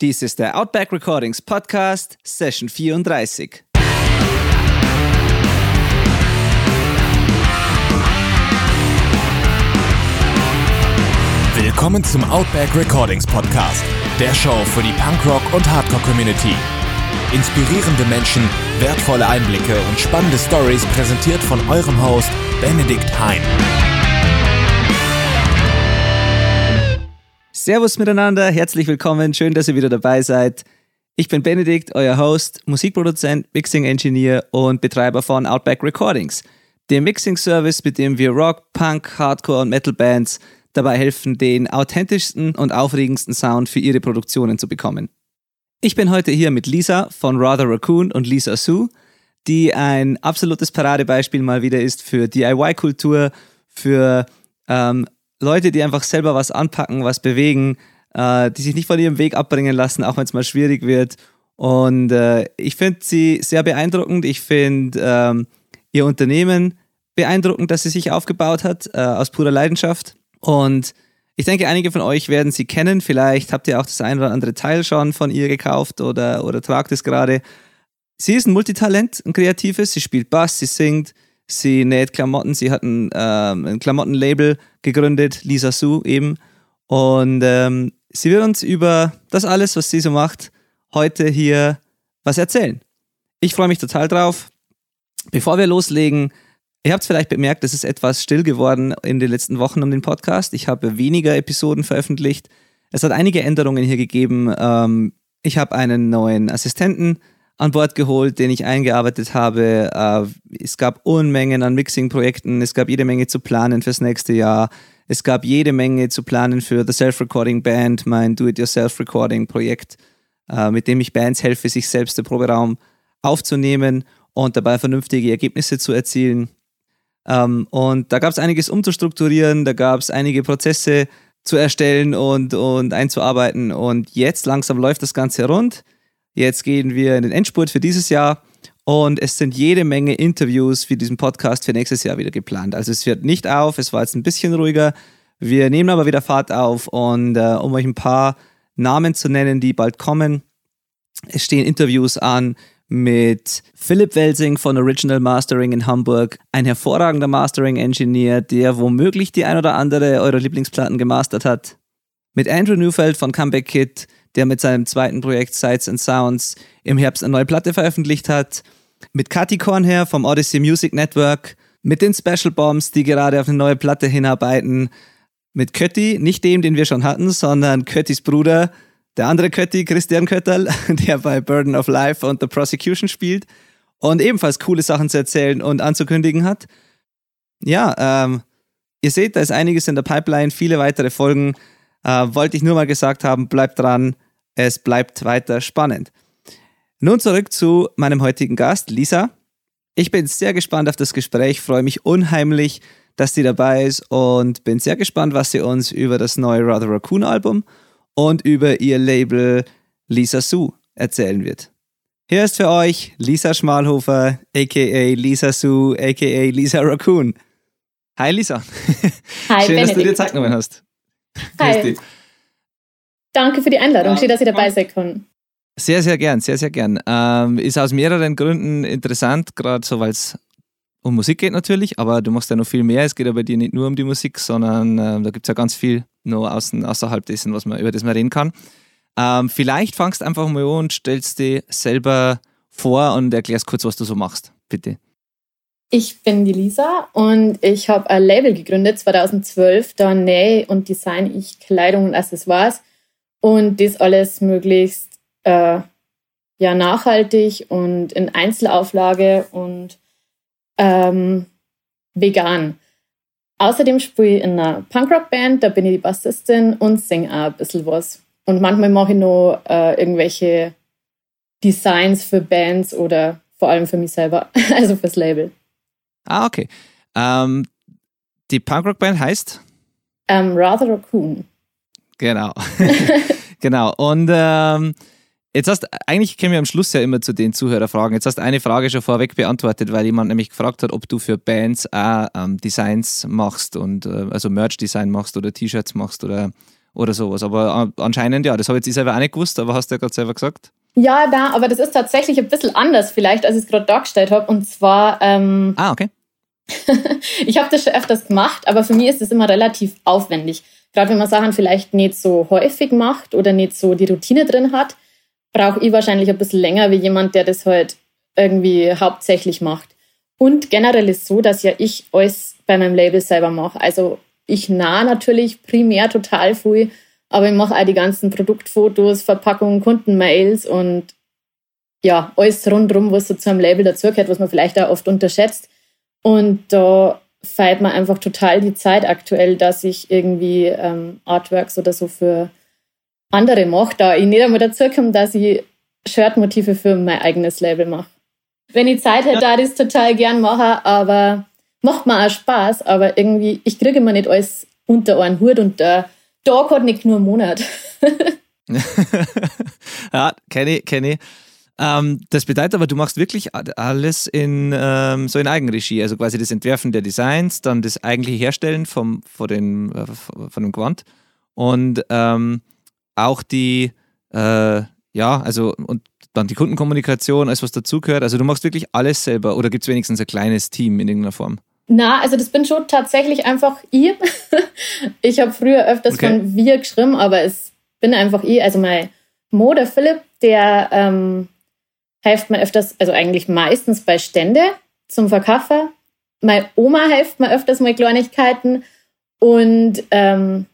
Dies ist der Outback Recordings Podcast, Session 34. Willkommen zum Outback Recordings Podcast, der Show für die Punkrock- und Hardcore-Community. Inspirierende Menschen, wertvolle Einblicke und spannende Stories präsentiert von eurem Host Benedikt Hein. Servus miteinander, herzlich willkommen, schön, dass ihr wieder dabei seid. Ich bin Benedikt, euer Host, Musikproduzent, Mixing Engineer und Betreiber von Outback Recordings, dem Mixing Service, mit dem wir Rock, Punk, Hardcore und Metal Bands dabei helfen, den authentischsten und aufregendsten Sound für ihre Produktionen zu bekommen. Ich bin heute hier mit Lisa von Rather Raccoon und Lisa Sue, die ein absolutes Paradebeispiel mal wieder ist für DIY-Kultur, für ähm, Leute, die einfach selber was anpacken, was bewegen, äh, die sich nicht von ihrem Weg abbringen lassen, auch wenn es mal schwierig wird. Und äh, ich finde sie sehr beeindruckend. Ich finde ähm, ihr Unternehmen beeindruckend, dass sie sich aufgebaut hat, äh, aus purer Leidenschaft. Und ich denke, einige von euch werden sie kennen. Vielleicht habt ihr auch das ein oder andere Teil schon von ihr gekauft oder, oder tragt es gerade. Sie ist ein Multitalent, ein kreatives. Sie spielt Bass, sie singt, Sie näht Klamotten. Sie hat ein, ähm, ein Klamottenlabel gegründet, Lisa Sue eben. Und ähm, sie wird uns über das alles, was sie so macht, heute hier was erzählen. Ich freue mich total drauf. Bevor wir loslegen, ihr habt es vielleicht bemerkt, es ist etwas still geworden in den letzten Wochen um den Podcast. Ich habe weniger Episoden veröffentlicht. Es hat einige Änderungen hier gegeben. Ähm, ich habe einen neuen Assistenten an Bord geholt, den ich eingearbeitet habe. Äh, es gab Unmengen an Mixing-Projekten, es gab jede Menge zu planen fürs nächste Jahr. Es gab jede Menge zu planen für The Self-Recording Band, mein Do-It-Yourself-Recording-Projekt, äh, mit dem ich Bands helfe, sich selbst im Proberaum aufzunehmen und dabei vernünftige Ergebnisse zu erzielen. Ähm, und da gab es einiges umzustrukturieren, da gab es einige Prozesse zu erstellen und, und einzuarbeiten. Und jetzt langsam läuft das Ganze rund. Jetzt gehen wir in den Endspurt für dieses Jahr und es sind jede Menge Interviews für diesen Podcast für nächstes Jahr wieder geplant. Also es hört nicht auf, es war jetzt ein bisschen ruhiger. Wir nehmen aber wieder Fahrt auf und äh, um euch ein paar Namen zu nennen, die bald kommen. Es stehen Interviews an mit Philipp Welsing von Original Mastering in Hamburg, ein hervorragender Mastering-Engineer, der womöglich die ein oder andere eurer Lieblingsplatten gemastert hat. Mit Andrew Newfeld von Comeback Kid, der mit seinem zweiten Projekt Sights and Sounds im Herbst eine neue Platte veröffentlicht hat. Mit Kathi Kornher vom Odyssey Music Network. Mit den Special Bombs, die gerade auf eine neue Platte hinarbeiten. Mit Kötti, nicht dem, den wir schon hatten, sondern Köttis Bruder, der andere Kötti, Christian Kötterl, der bei Burden of Life und The Prosecution spielt und ebenfalls coole Sachen zu erzählen und anzukündigen hat. Ja, ähm, ihr seht, da ist einiges in der Pipeline, viele weitere Folgen. Äh, wollte ich nur mal gesagt haben, bleibt dran, es bleibt weiter spannend. Nun zurück zu meinem heutigen Gast, Lisa. Ich bin sehr gespannt auf das Gespräch, freue mich unheimlich, dass sie dabei ist und bin sehr gespannt, was sie uns über das neue Rather Raccoon Album und über ihr Label Lisa Sue erzählen wird. Hier ist für euch Lisa Schmalhofer, aka Lisa Sue, aka Lisa Raccoon. Hi Lisa. Hi, Schön, Benedikt. dass du dir Zeit genommen hast. Hi. Dich. Danke für die Einladung. Schön, dass ihr dabei sein können. Sehr, sehr gern, sehr, sehr gern. Ähm, ist aus mehreren Gründen interessant, gerade so, weil es um Musik geht natürlich, aber du machst ja noch viel mehr. Es geht ja bei dir nicht nur um die Musik, sondern ähm, da gibt es ja ganz viel noch außen, außerhalb dessen, was man, über das man reden kann. Ähm, vielleicht fangst einfach mal an und stellst dir selber vor und erklärst kurz, was du so machst. Bitte. Ich bin die Lisa und ich habe ein Label gegründet 2012. Da nähe und design ich Kleidung und Accessoires und das alles möglichst äh, ja, nachhaltig und in Einzelauflage und ähm, vegan. Außerdem spiele ich in einer Punkrock-Band, da bin ich die Bassistin und singe auch ein bisschen was. Und manchmal mache ich noch äh, irgendwelche Designs für Bands oder vor allem für mich selber, also fürs Label. Ah, okay. Ähm, die Punkrock-Band heißt? Ähm, Rather Raccoon. Genau. genau. Und ähm, jetzt hast eigentlich kämen wir am Schluss ja immer zu den Zuhörerfragen. Jetzt hast du eine Frage schon vorweg beantwortet, weil jemand nämlich gefragt hat, ob du für Bands auch ähm, Designs machst und äh, also Merch-Design machst oder T-Shirts machst oder, oder sowas. Aber anscheinend, ja, das habe ich jetzt selber auch nicht gewusst, aber hast du ja gerade selber gesagt. Ja, da, aber das ist tatsächlich ein bisschen anders vielleicht, als ich es gerade dargestellt habe. Und zwar. Ähm, ah, okay. ich habe das schon öfters gemacht, aber für mich ist es immer relativ aufwendig. Gerade wenn man Sachen vielleicht nicht so häufig macht oder nicht so die Routine drin hat, brauche ich wahrscheinlich ein bisschen länger wie jemand, der das halt irgendwie hauptsächlich macht. Und generell ist so, dass ja ich alles bei meinem Label selber mache. Also ich nah natürlich primär total viel, aber ich mache auch die ganzen Produktfotos, Verpackungen, Kundenmails und ja, alles rundherum, was so zu einem Label dazugehört, was man vielleicht auch oft unterschätzt. Und da feiert man einfach total die Zeit aktuell, dass ich irgendwie ähm, Artworks oder so für andere mache, da ich nicht einmal dazu komme, dass ich Shirtmotive für mein eigenes Label mache. Wenn ich Zeit hätte, ja. ich das total gern machen, aber macht mir auch Spaß, aber irgendwie, ich kriege immer nicht alles unter einen Hut und der Hat nicht nur einen Monat. ja, kenne ich, kenne ich. Ähm, das bedeutet aber, du machst wirklich alles in ähm, so in Eigenregie, also quasi das Entwerfen der Designs, dann das eigentliche Herstellen vom, von, den, äh, von dem Quant und ähm, auch die, äh, ja, also und dann die Kundenkommunikation, alles was dazugehört. Also du machst wirklich alles selber oder gibt es wenigstens ein kleines Team in irgendeiner Form? Na, also das bin schon tatsächlich einfach ich. ich habe früher öfters okay. von wir geschrieben, aber es bin einfach ich. Also mein Mo, der Philipp, der ähm, hilft mir öfters, also eigentlich meistens bei Stände zum Verkaufen. Meine Oma hilft mir öfters mal Kleinigkeiten und ähm,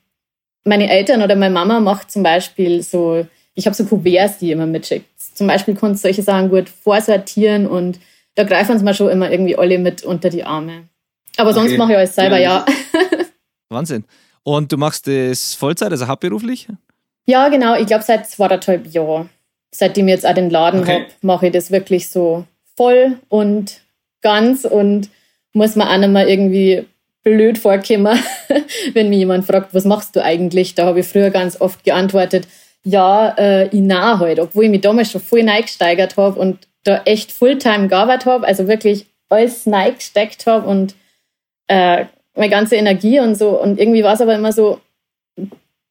meine Eltern oder meine Mama macht zum Beispiel so, ich habe so Kuverts, die immer mitschickt. Zum Beispiel kannst du solche Sachen gut vorsortieren und da greifen sie mir schon immer irgendwie alle mit unter die Arme. Aber sonst okay. mache ich alles selber, ja. ja. Wahnsinn. Und du machst das Vollzeit, also hauptberuflich? Ja, genau. Ich glaube seit zweieinhalb Jahren. Seitdem ich jetzt auch den Laden okay. habe, mache ich das wirklich so voll und ganz und muss mir auch nicht mehr irgendwie blöd vorkommen, wenn mir jemand fragt, was machst du eigentlich? Da habe ich früher ganz oft geantwortet, ja, äh, ich nah halt, obwohl ich mich damals schon voll neigesteigert habe und da echt Fulltime gearbeitet habe, also wirklich alles neigesteckt habe und äh, meine ganze Energie und so. Und irgendwie war es aber immer so,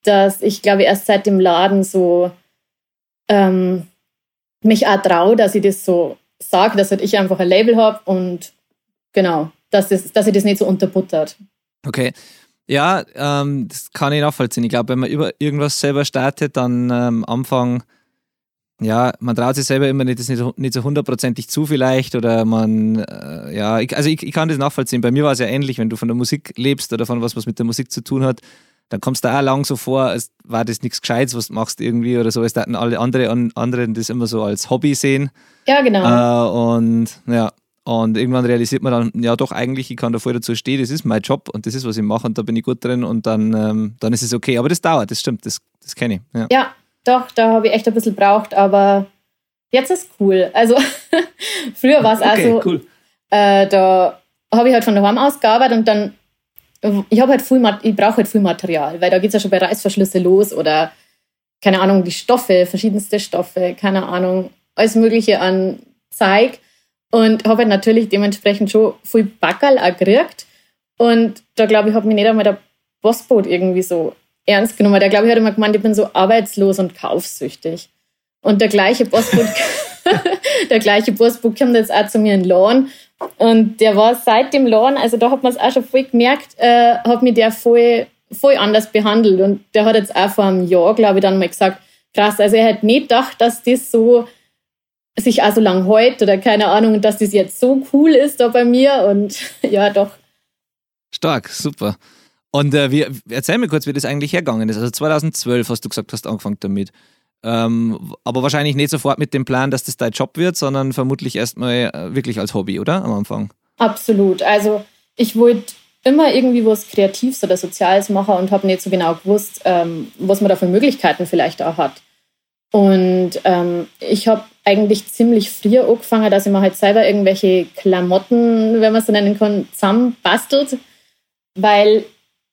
dass ich glaube, erst seit dem Laden so ähm, mich auch traue, dass ich das so sage, dass halt ich einfach ein Label habe und genau, dass, das, dass ich das nicht so unterbuttert. Okay. Ja, ähm, das kann ich nachvollziehen. Ich glaube, wenn man über irgendwas selber startet, dann ähm, am Anfang, ja, man traut sich selber immer nicht, das nicht, nicht so hundertprozentig zu vielleicht oder man, äh, ja, ich, also ich, ich, kann das nachvollziehen. Bei mir war es ja ähnlich, wenn du von der Musik lebst oder von was, was mit der Musik zu tun hat, dann kommst du auch lang so vor, als war das nichts Gescheites, was du machst irgendwie oder so, als hätten alle andere, anderen das immer so als Hobby sehen. Ja, genau. Äh, und ja, und irgendwann realisiert man dann, ja doch, eigentlich, ich kann da voll dazu stehen, das ist mein Job und das ist, was ich mache und da bin ich gut drin und dann, ähm, dann ist es okay. Aber das dauert, das stimmt, das, das kenne ich. Ja. ja, doch, da habe ich echt ein bisschen braucht, aber jetzt ist cool. Also früher war es okay, auch so, cool. äh, da habe ich halt von daheim aus gearbeitet und dann, ich habe halt viel, ich brauche halt viel Material, weil da geht es ja schon bei Reißverschlüsse los oder keine Ahnung, die Stoffe, verschiedenste Stoffe, keine Ahnung, alles Mögliche an Zeig. Und habe halt natürlich dementsprechend schon viel Backerl gekriegt. Und da glaube ich, hat mich nicht einmal der Bossboot irgendwie so ernst genommen. Der glaube ich hat immer gemeint, ich bin so arbeitslos und kaufsüchtig. Und der gleiche Bossboot, der gleiche Bossboot kommt jetzt auch zu mir in Lohn. Und der war seit dem Lohn, also da hat man es auch schon voll gemerkt, äh, hat mich der voll, voll anders behandelt. Und der hat jetzt auch vor einem Jahr, glaube ich, dann mal gesagt, krass, also er hat nicht gedacht, dass das so sich auch so lang heut oder keine Ahnung, dass das jetzt so cool ist da bei mir und ja, doch. Stark, super. Und äh, wie, erzähl mir kurz, wie das eigentlich hergegangen ist. Also 2012 hast du gesagt, hast angefangen damit. Ähm, aber wahrscheinlich nicht sofort mit dem Plan, dass das dein Job wird, sondern vermutlich erstmal äh, wirklich als Hobby, oder? Am Anfang. Absolut. Also ich wollte immer irgendwie was Kreatives oder Soziales machen und habe nicht so genau gewusst, ähm, was man da für Möglichkeiten vielleicht auch hat. Und ähm, ich habe eigentlich ziemlich früh angefangen, dass ich mir halt selber irgendwelche Klamotten, wenn man es so nennen kann, zusammenbastelt. Weil,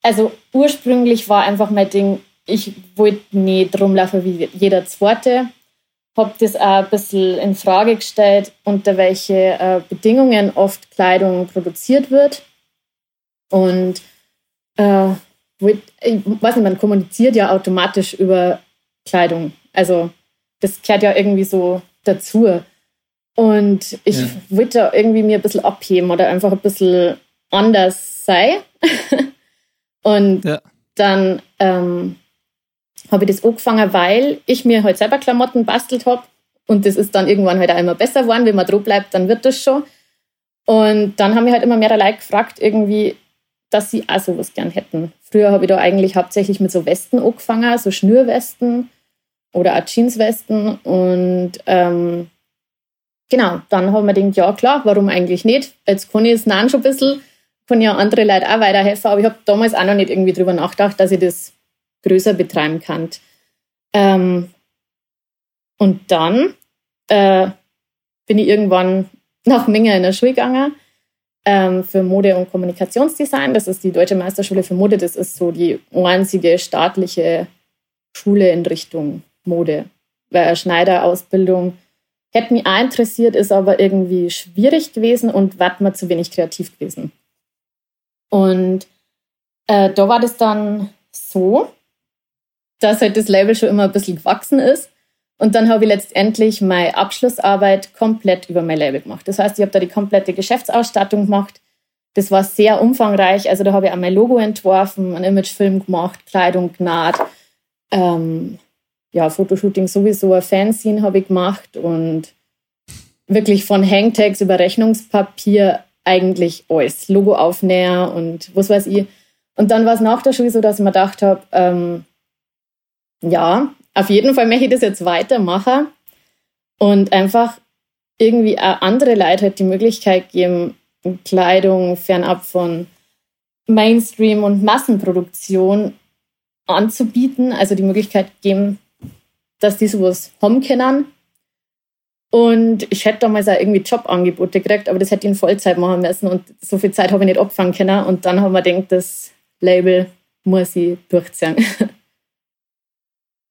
also ursprünglich war einfach mein Ding, ich wollte nicht rumlaufen wie jeder Zweite. Habe das auch ein bisschen in Frage gestellt, unter welche äh, Bedingungen oft Kleidung produziert wird. Und äh, ich weiß nicht, man kommuniziert ja automatisch über Kleidung. Also das gehört ja irgendwie so dazu. Und ich ja. wollte irgendwie mir ein bisschen abheben oder einfach ein bisschen anders sein. und ja. dann ähm, habe ich das angefangen, weil ich mir halt selber Klamotten bastelt habe. Und das ist dann irgendwann halt auch immer besser geworden. Wenn man drauf bleibt, dann wird das schon. Und dann haben mich halt immer mehr Leute gefragt, irgendwie, dass sie auch sowas gern hätten. Früher habe ich da eigentlich hauptsächlich mit so Westen angefangen, so Schnürwesten oder auch Jeanswesten. Und ähm, genau, dann haben wir gedacht, ja klar, warum eigentlich nicht? Jetzt kann ich es schon ein bisschen, kann ja andere Leute auch weiterhelfen, aber ich habe damals auch noch nicht irgendwie drüber nachgedacht, dass ich das größer betreiben kann. Ähm, und dann äh, bin ich irgendwann nach Minge in der Schule gegangen ähm, für Mode- und Kommunikationsdesign. Das ist die Deutsche Meisterschule für Mode. Das ist so die einzige staatliche Schule in Richtung Mode. Weil eine Schneiderausbildung hätte mich auch interessiert, ist aber irgendwie schwierig gewesen und war mir zu wenig kreativ gewesen. Und äh, da war das dann so, dass halt das Label schon immer ein bisschen gewachsen ist. Und dann habe ich letztendlich meine Abschlussarbeit komplett über mein Label gemacht. Das heißt, ich habe da die komplette Geschäftsausstattung gemacht. Das war sehr umfangreich. Also da habe ich auch mein Logo entworfen, einen Imagefilm gemacht, Kleidung genäht, ähm, ja, Fotoshooting sowieso, ein Fanzine habe ich gemacht und wirklich von Hangtags über Rechnungspapier eigentlich alles. Logo-Aufnäher und was weiß ich. Und dann war es nach der Schule so, dass ich mir gedacht habe, ähm, ja, auf jeden Fall möchte ich das jetzt weitermachen und einfach irgendwie auch andere Leute halt die Möglichkeit geben, Kleidung fernab von Mainstream und Massenproduktion anzubieten, also die Möglichkeit geben, dass die sowas haben können. Und ich hätte damals auch irgendwie Jobangebote gekriegt, aber das hätte ich in Vollzeit machen müssen und so viel Zeit habe ich nicht abfangen können. Und dann haben wir gedacht, das Label muss ich durchziehen.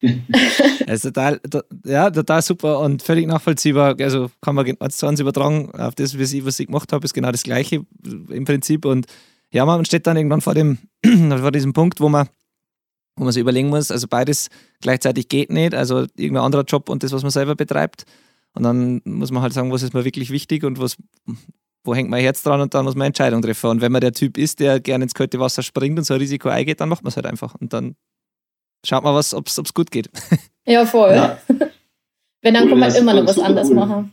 also total, ja, total super und völlig nachvollziehbar. Also kann man eins zu eins übertragen auf das, was ich, was ich gemacht habe, ist genau das Gleiche im Prinzip. Und ja, man steht dann irgendwann vor, dem, vor diesem Punkt, wo man, wo man sich überlegen muss, also beides gleichzeitig geht nicht, also irgendein anderer Job und das, was man selber betreibt. Und dann muss man halt sagen, was ist mir wirklich wichtig und was, wo hängt mein Herz dran und dann muss man Entscheidungen treffen. Und wenn man der Typ ist, der gerne ins kalte Wasser springt und so ein Risiko eingeht, dann macht man es halt einfach. Und dann Schaut mal, ob es gut geht. Ja, voll. Ja. Wenn, dann cool, kann man immer noch was anderes cool. machen.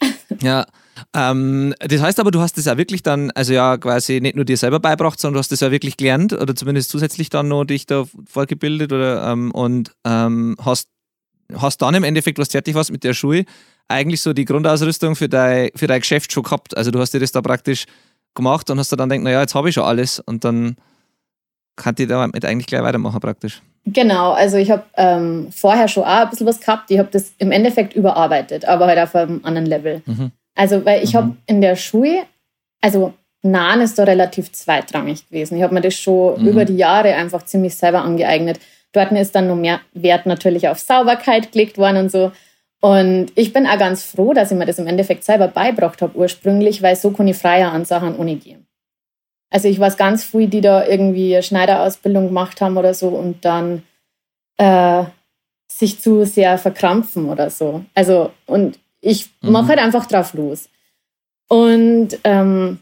Ja, ähm, das heißt aber, du hast das ja wirklich dann, also ja, quasi nicht nur dir selber beibracht, sondern du hast das ja wirklich gelernt oder zumindest zusätzlich dann noch dich da vorgebildet oder ähm, und ähm, hast, hast dann im Endeffekt, was fertig warst mit der Schule, eigentlich so die Grundausrüstung für dein, für dein Geschäft schon gehabt. Also du hast dir das da praktisch gemacht und hast dann gedacht, naja, jetzt habe ich schon alles und dann kann ich damit eigentlich gleich weitermachen praktisch. Genau, also ich habe ähm, vorher schon auch ein bisschen was gehabt. Ich habe das im Endeffekt überarbeitet, aber halt auf einem anderen Level. Mhm. Also, weil ich mhm. habe in der Schule, also Nahen ist da relativ zweitrangig gewesen. Ich habe mir das schon mhm. über die Jahre einfach ziemlich selber angeeignet. Dort ist dann noch mehr Wert natürlich auf Sauberkeit gelegt worden und so. Und ich bin auch ganz froh, dass ich mir das im Endeffekt selber beibracht habe ursprünglich, weil so kann ich freier an Sachen ohne gehen. Also ich weiß ganz viele, die da irgendwie eine Schneiderausbildung gemacht haben oder so und dann äh, sich zu sehr verkrampfen oder so. Also und ich mhm. mache halt einfach drauf los. Und ähm,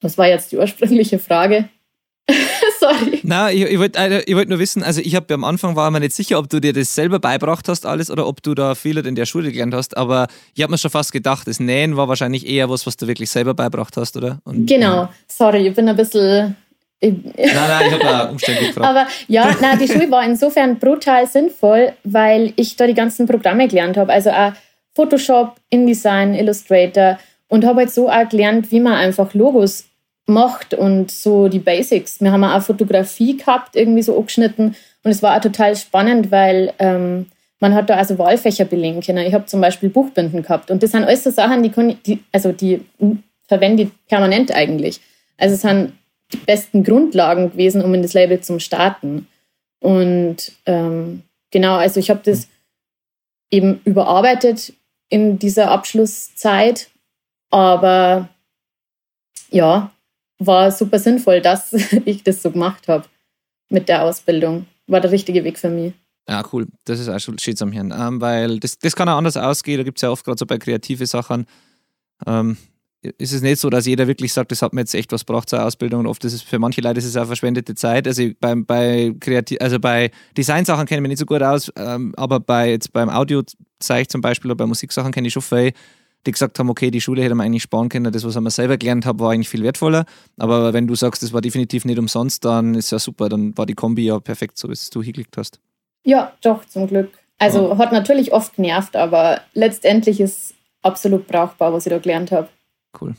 was war jetzt die ursprüngliche Frage? Sorry. Na, ich, ich wollte äh, wollt nur wissen, also ich habe am Anfang war mir nicht sicher, ob du dir das selber beibracht hast alles oder ob du da viele in der Schule gelernt hast, aber ich habe mir schon fast gedacht, das Nähen war wahrscheinlich eher was, was du wirklich selber beibracht hast, oder? Und, genau, ja. sorry, ich bin ein bisschen nein, nein, ich habe da umständlich gefragt. Aber ja, nein, die Schule war insofern brutal sinnvoll, weil ich da die ganzen Programme gelernt habe. Also auch Photoshop, InDesign, Illustrator und habe halt so auch gelernt, wie man einfach Logos macht und so die Basics. Wir haben auch Fotografie gehabt, irgendwie so angeschnitten und es war auch total spannend, weil ähm, man hat da also Wahlfächer belegen können. Ich habe zum Beispiel Buchbinden gehabt und das sind alles so Sachen, die, kann, die also die verwende ich permanent eigentlich. Also es sind die besten Grundlagen gewesen, um in das Label zu starten. Und ähm, genau, also ich habe das eben überarbeitet in dieser Abschlusszeit, aber ja, war super sinnvoll, dass ich das so gemacht habe. mit der Ausbildung. War der richtige Weg für mich. Ja, cool. Das ist auch schon steht am Hirn. Ähm, weil das, das kann auch anders ausgehen. Da gibt es ja oft gerade so bei kreative Sachen. Ähm, ist es nicht so, dass jeder wirklich sagt, das hat mir jetzt echt was braucht zur Ausbildung. Und oft ist es für manche Leute ist es auch verschwendete Zeit. Also bei, bei Kreativ also bei Designsachen kenne ich mich nicht so gut aus, ähm, aber bei jetzt beim Audiozeich zum Beispiel oder bei Musiksachen kenne ich schon viele, die gesagt haben, okay, die Schule hätte man eigentlich sparen können, das, was ich selber gelernt habe, war eigentlich viel wertvoller. Aber wenn du sagst, das war definitiv nicht umsonst, dann ist ja super, dann war die Kombi ja perfekt, so wie es du hingeklickt hast. Ja, doch, zum Glück. Also ja. hat natürlich oft genervt, aber letztendlich ist absolut brauchbar, was ich da gelernt habe. Cool.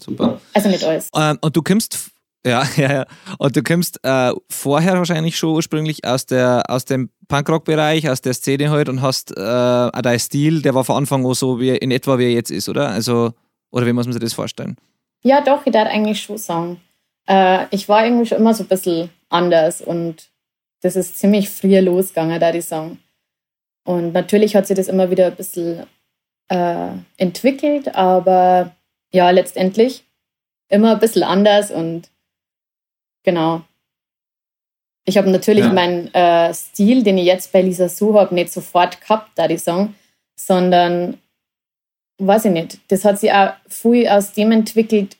Super. Also nicht alles. Ähm, und du kommst, ja, ja, ja. Und du kommst äh, vorher wahrscheinlich schon ursprünglich aus, der, aus dem Punkrock-Bereich, aus der Szene halt und hast äh, auch dein Stil, der war von Anfang an so wie in etwa wie er jetzt ist, oder? Also, oder wie muss man sich das vorstellen? Ja, doch, ich darf eigentlich schon sagen. Äh, ich war irgendwie schon immer so ein bisschen anders und das ist ziemlich früh losgegangen, da die sagen. Und natürlich hat sich das immer wieder ein bisschen äh, entwickelt, aber ja, letztendlich immer ein bisschen anders und genau. Ich habe natürlich ja. meinen äh, Stil, den ich jetzt bei Lisa Su habe, nicht sofort gehabt, da die Song, sondern weiß ich nicht. Das hat sich auch viel aus dem entwickelt,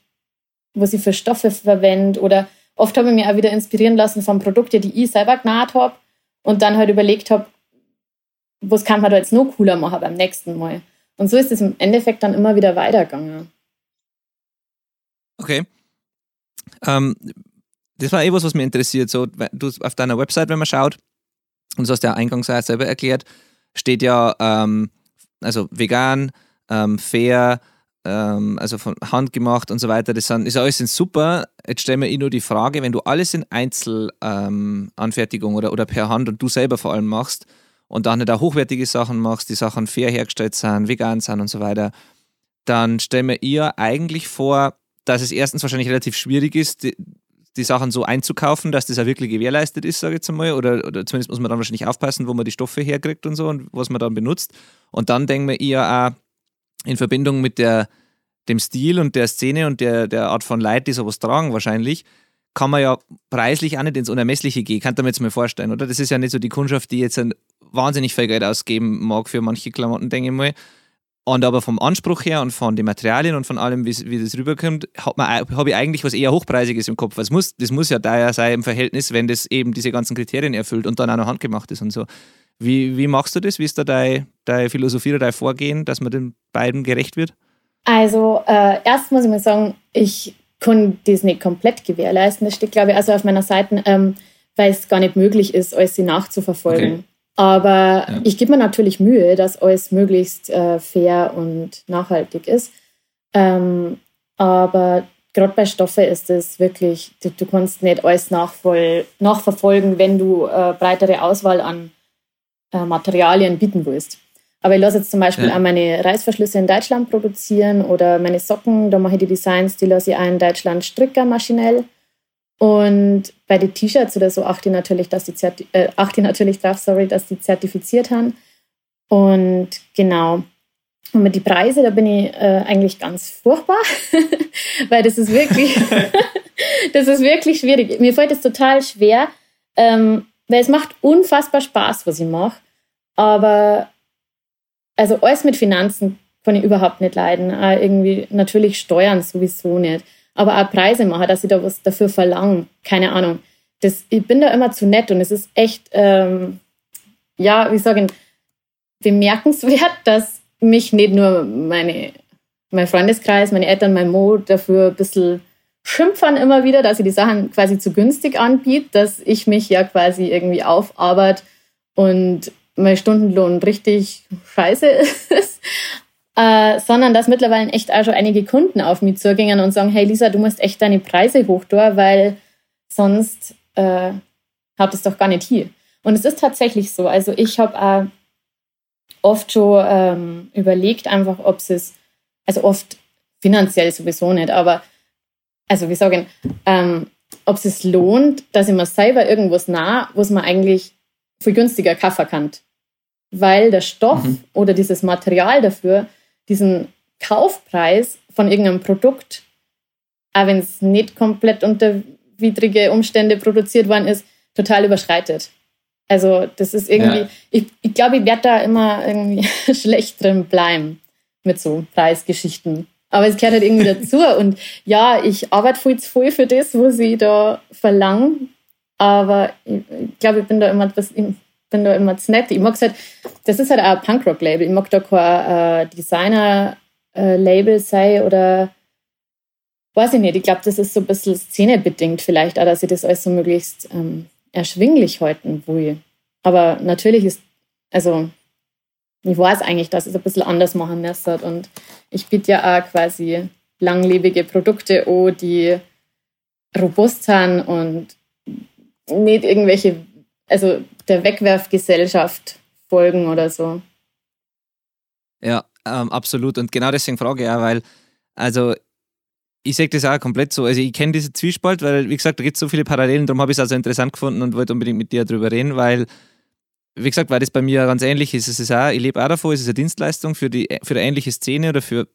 was ich für Stoffe verwende oder oft habe ich mich auch wieder inspirieren lassen von Produkten, die ich selber genäht habe und dann halt überlegt habe, was kann man da jetzt noch cooler machen beim nächsten Mal. Und so ist es im Endeffekt dann immer wieder weitergegangen. Okay. Ähm, das war eh was, was mich interessiert. So, du auf deiner Website, wenn man schaut, und du hast ja eingangs auch selber erklärt, steht ja ähm, also vegan, ähm, fair, ähm, also von Hand gemacht und so weiter. Das sind, ist alles super. Jetzt stellen wir eh nur die Frage, wenn du alles in Einzelanfertigung ähm, oder, oder per Hand und du selber vor allem machst und dann nicht auch hochwertige Sachen machst, die Sachen fair hergestellt sind, vegan sind und so weiter, dann stellen wir ihr eigentlich vor, dass es erstens wahrscheinlich relativ schwierig ist, die, Sachen so einzukaufen, dass das auch wirklich gewährleistet ist, sage ich jetzt einmal. Oder, oder zumindest muss man dann wahrscheinlich aufpassen, wo man die Stoffe herkriegt und so und was man dann benutzt. Und dann denken wir eher auch in Verbindung mit der, dem Stil und der Szene und der, der Art von Leid, die sowas tragen wahrscheinlich, kann man ja preislich auch nicht ins Unermessliche gehen. Kann man jetzt mal vorstellen, oder? Das ist ja nicht so die Kundschaft, die jetzt ein wahnsinnig viel Geld ausgeben mag für manche Klamotten, denke ich mal. Und aber vom Anspruch her und von den Materialien und von allem, wie das rüberkommt, habe ich eigentlich was eher Hochpreisiges im Kopf. Das muss, das muss ja daher sein im Verhältnis, wenn das eben diese ganzen Kriterien erfüllt und dann auch noch handgemacht ist und so. Wie, wie machst du das? Wie ist da deine, deine Philosophie oder dein Vorgehen, dass man den beiden gerecht wird? Also, äh, erst muss ich mal sagen, ich kann das nicht komplett gewährleisten. Das steht, glaube ich, also auf meiner Seite, ähm, weil es gar nicht möglich ist, alles nachzuverfolgen. Okay. Aber ja. ich gebe mir natürlich Mühe, dass alles möglichst äh, fair und nachhaltig ist. Ähm, aber gerade bei Stoffe ist es wirklich, du, du kannst nicht alles nachvoll, nachverfolgen, wenn du äh, breitere Auswahl an äh, Materialien bieten willst. Aber ich lasse jetzt zum Beispiel ja. auch meine Reißverschlüsse in Deutschland produzieren oder meine Socken, da mache ich die Designs, die lasse ich auch in Deutschland stricken maschinell. Und bei den T-Shirts oder so achte ich natürlich, dass die Zerti äh, achte ich natürlich drauf, sorry, dass die zertifiziert haben. Und genau. Und mit den Preisen, da bin ich äh, eigentlich ganz furchtbar, weil das ist wirklich, das ist wirklich schwierig. Mir fällt es total schwer, ähm, weil es macht unfassbar Spaß, was ich mache. Aber also alles mit Finanzen kann ich überhaupt nicht leiden. Auch irgendwie natürlich Steuern sowieso nicht aber auch Preise machen, dass sie da was dafür verlangen. Keine Ahnung. Das, ich bin da immer zu nett und es ist echt, ähm, ja, wie sagen, bemerkenswert, dass mich nicht nur meine, mein Freundeskreis, meine Eltern, mein Mo dafür ein bisschen schimpfen immer wieder, dass ich die Sachen quasi zu günstig anbiete, dass ich mich ja quasi irgendwie aufarbeite und mein Stundenlohn richtig scheiße ist äh, sondern dass mittlerweile echt auch schon einige Kunden auf mich zugingen und sagen, hey Lisa, du musst echt deine Preise hoch tun, weil sonst äh, habt es doch gar nicht hier. Und es ist tatsächlich so. Also ich habe auch oft schon ähm, überlegt, einfach, ob es, also oft finanziell sowieso nicht, aber also wir sagen, ähm, ob es lohnt, dass ich mir selber irgendwas nah, was man eigentlich viel günstiger kaufen kann. Weil der Stoff mhm. oder dieses Material dafür diesen Kaufpreis von irgendeinem Produkt, auch wenn es nicht komplett unter widrige Umstände produziert worden ist, total überschreitet. Also das ist irgendwie, ja. ich, ich glaube, ich werde da immer irgendwie schlecht drin bleiben mit so Preisgeschichten. Aber es gehört halt irgendwie dazu. Und ja, ich arbeite voll, voll für das, wo sie da verlangen. Aber ich, ich glaube, ich bin da immer etwas, bin da immer zu nett. Ich mag halt, das ist halt auch ein Punkrock-Label. Ich mag da kein äh, Designer-Label sein oder weiß ich nicht. Ich glaube, das ist so ein bisschen szenebedingt vielleicht, auch, dass ich das alles so möglichst ähm, erschwinglich halten will. Aber natürlich ist, also ich weiß eigentlich, dass es ein bisschen anders machen müsste. Und ich biete ja auch quasi langlebige Produkte an, die robust sind und nicht irgendwelche, also der Wegwerfgesellschaft folgen oder so. Ja, ähm, absolut. Und genau deswegen frage ich auch, weil, also ich sehe das auch komplett so. Also ich kenne diese Zwiespalt, weil, wie gesagt, da gibt es so viele Parallelen, darum habe ich es also interessant gefunden und wollte unbedingt mit dir darüber reden, weil wie gesagt, weil das bei mir ganz ähnlich ist. Es ist auch, ich lebe auch davon, es ist eine Dienstleistung für, die, für eine ähnliche Szene oder für,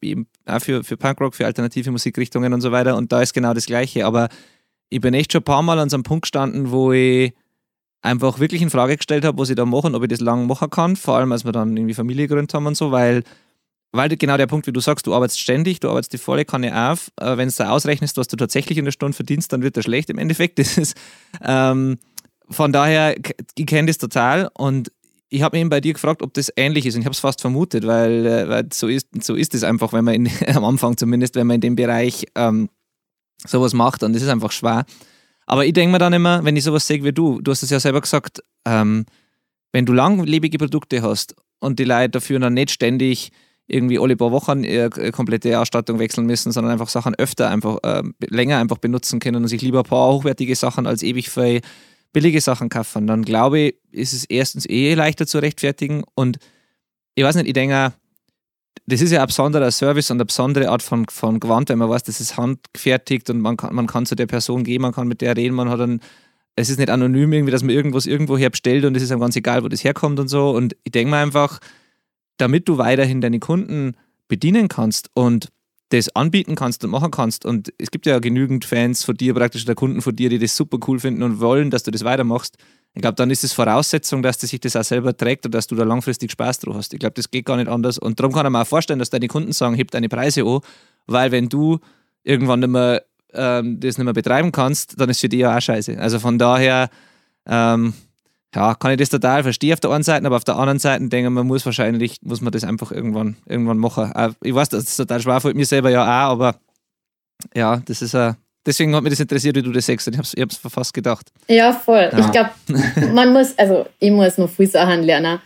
auch für, für Punkrock, für alternative Musikrichtungen und so weiter. Und da ist genau das Gleiche. Aber ich bin echt schon ein paar Mal an so einem Punkt gestanden, wo ich einfach wirklich in Frage gestellt habe, was ich da mache und ob ich das lang machen kann. Vor allem, als wir dann irgendwie Familie gegründet haben und so, weil, weil genau der Punkt, wie du sagst, du arbeitest ständig, du arbeitest die volle Kanne auf. Wenn du da ausrechnest, was du tatsächlich in der Stunde verdienst, dann wird das schlecht im Endeffekt. Das ist. Ähm, von daher, ich kenne das total und ich habe eben bei dir gefragt, ob das ähnlich ist und ich habe es fast vermutet, weil, äh, weil, so ist so ist es einfach, wenn man in, am Anfang zumindest, wenn man in dem Bereich ähm, sowas macht und das ist einfach schwer. Aber ich denke mir dann immer, wenn ich sowas sehe wie du, du hast es ja selber gesagt, ähm, wenn du langlebige Produkte hast und die Leute dafür dann nicht ständig irgendwie alle paar Wochen ihre komplette Ausstattung wechseln müssen, sondern einfach Sachen öfter einfach äh, länger einfach benutzen können und sich lieber ein paar hochwertige Sachen als ewig für billige Sachen kaufen, dann glaube ich, ist es erstens eh leichter zu rechtfertigen und ich weiß nicht, ich denke, das ist ja ein besonderer Service und eine besondere Art von, von Gewand, wenn man weiß, das ist handgefertigt und man kann, man kann zu der Person gehen, man kann mit der reden, man hat dann, es ist nicht anonym irgendwie, dass man irgendwas irgendwo her bestellt und es ist einem ganz egal, wo das herkommt und so. Und ich denke mir einfach, damit du weiterhin deine Kunden bedienen kannst und das anbieten kannst und machen kannst. Und es gibt ja genügend Fans von dir, praktisch der Kunden von dir, die das super cool finden und wollen, dass du das weitermachst. Ich glaube, dann ist es Voraussetzung, dass das sich das auch selber trägt und dass du da langfristig Spaß drauf hast. Ich glaube, das geht gar nicht anders. Und darum kann man auch vorstellen, dass deine Kunden sagen, heb deine Preise an, weil wenn du irgendwann nicht mehr, ähm, das nicht mehr betreiben kannst, dann ist für dich ja auch scheiße. Also von daher, ähm, ja, kann ich das total verstehen auf der einen Seite, aber auf der anderen Seite denke ich, man muss wahrscheinlich, muss man das einfach irgendwann, irgendwann machen. Äh, ich weiß, das ist total schwer, fällt mir selber ja auch, aber ja, das ist ein, deswegen hat mich das interessiert, wie du das sagst. Ich habe es ich fast gedacht. Ja, voll. Ja. Ich glaube, man muss, also ich muss noch viel Sachen lernen.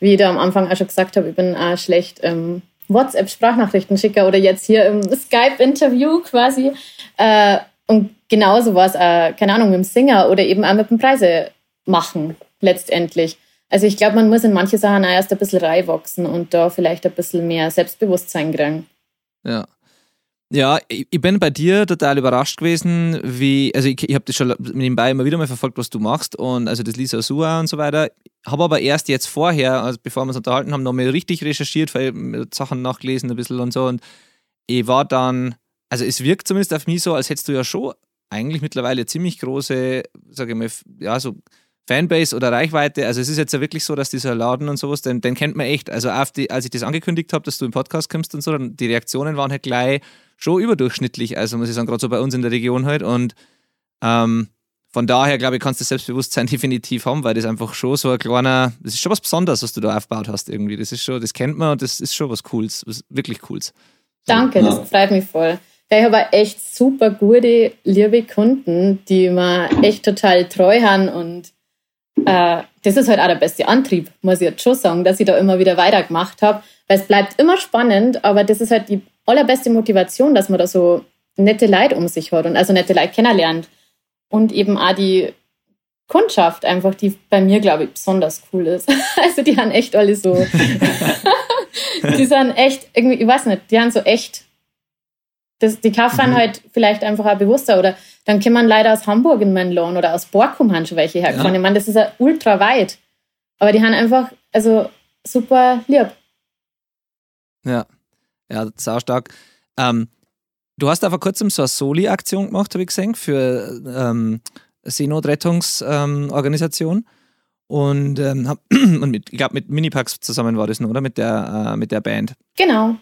Wie ich da am Anfang auch schon gesagt habe, ich bin auch schlecht ähm, WhatsApp-Sprachnachrichten schicker oder jetzt hier im Skype-Interview quasi. Äh, und genauso war es, äh, keine Ahnung, mit dem Singer oder eben auch mit dem Preise machen, letztendlich. Also ich glaube, man muss in manche Sachen erst ein bisschen reinwachsen und da vielleicht ein bisschen mehr Selbstbewusstsein kriegen. Ja. Ja, ich, bin bei dir total überrascht gewesen, wie, also ich, ich habe das schon nebenbei immer wieder mal verfolgt, was du machst und also das Lisa Sua und so weiter. Habe aber erst jetzt vorher, also bevor wir uns unterhalten haben, nochmal richtig recherchiert, Sachen nachgelesen ein bisschen und so und ich war dann, also es wirkt zumindest auf mich so, als hättest du ja schon eigentlich mittlerweile ziemlich große, sage ich mal, ja, so Fanbase oder Reichweite. Also es ist jetzt ja wirklich so, dass dieser Laden und sowas, den, den kennt man echt. Also die, als ich das angekündigt habe, dass du im Podcast kommst und so, die Reaktionen waren halt gleich schon überdurchschnittlich. Also muss ich sagen, gerade so bei uns in der Region halt. Und ähm, von daher, glaube ich, kannst du das Selbstbewusstsein definitiv haben, weil das einfach schon so ein kleiner, das ist schon was Besonderes, was du da aufgebaut hast irgendwie. Das ist schon, das kennt man und das ist schon was Cooles, was wirklich Cooles. Danke, ja. das freut mich voll. Ich habe echt super gute, liebe Kunden, die mir echt total treu haben und äh, das ist halt auch der beste Antrieb, muss ich jetzt schon sagen, dass ich da immer wieder weitergemacht habe, weil es bleibt immer spannend, aber das ist halt die allerbeste Motivation, dass man da so nette Leute um sich hat und also nette Leute kennenlernt und eben auch die Kundschaft einfach, die bei mir, glaube ich, besonders cool ist. Also die haben echt alle so, die sind echt irgendwie, ich weiß nicht, die haben so echt das, die kaufen mhm. halt vielleicht einfach auch bewusster. Oder dann kann man leider aus Hamburg in meinen Lohn oder aus Borkum haben schon welche hergefahren. Ja. Ich meine, das ist ja ultra weit. Aber die haben einfach, also super lieb. Ja, ja, sau stark. Ähm, du hast da vor kurzem so eine Soli-Aktion gemacht, habe ich gesehen, für ähm, Seenotrettungsorganisation. Ähm, und, ähm, hab, und mit, ich glaube, mit Minipax zusammen war das nur, oder? Mit der, äh, mit der Band. Genau.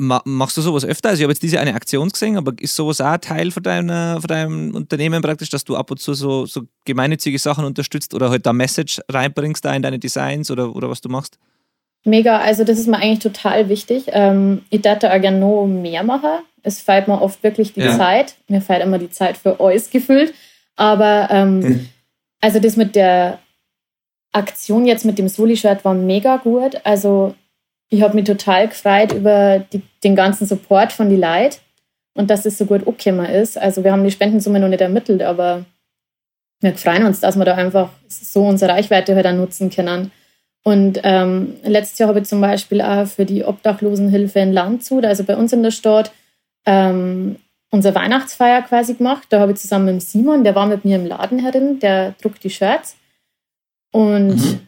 Ma machst du sowas öfter? Also ich habe jetzt diese eine Aktion gesehen, aber ist sowas auch Teil von, deiner, von deinem Unternehmen praktisch, dass du ab und zu so, so gemeinnützige Sachen unterstützt oder halt da Message reinbringst da in deine Designs oder, oder was du machst? Mega, also das ist mir eigentlich total wichtig. Ähm, ich dachte auch gerne noch mehr machen. Es fehlt mir oft wirklich die ja. Zeit. Mir fehlt immer die Zeit für euch gefühlt. Aber ähm, hm. also das mit der Aktion jetzt mit dem Soli-Shirt war mega gut. Also ich habe mich total gefreut über die, den ganzen Support von die Leute und dass es so gut angekommen ist. Also wir haben die Spendensumme noch nicht ermittelt, aber wir freuen uns, dass wir da einfach so unsere Reichweite halt auch nutzen können. Und ähm, letztes Jahr habe ich zum Beispiel auch für die Obdachlosenhilfe in Landshut, also bei uns in der Stadt, ähm, unsere Weihnachtsfeier quasi gemacht. Da habe ich zusammen mit Simon, der war mit mir im Laden herin, der druckt die Shirts. Und mhm.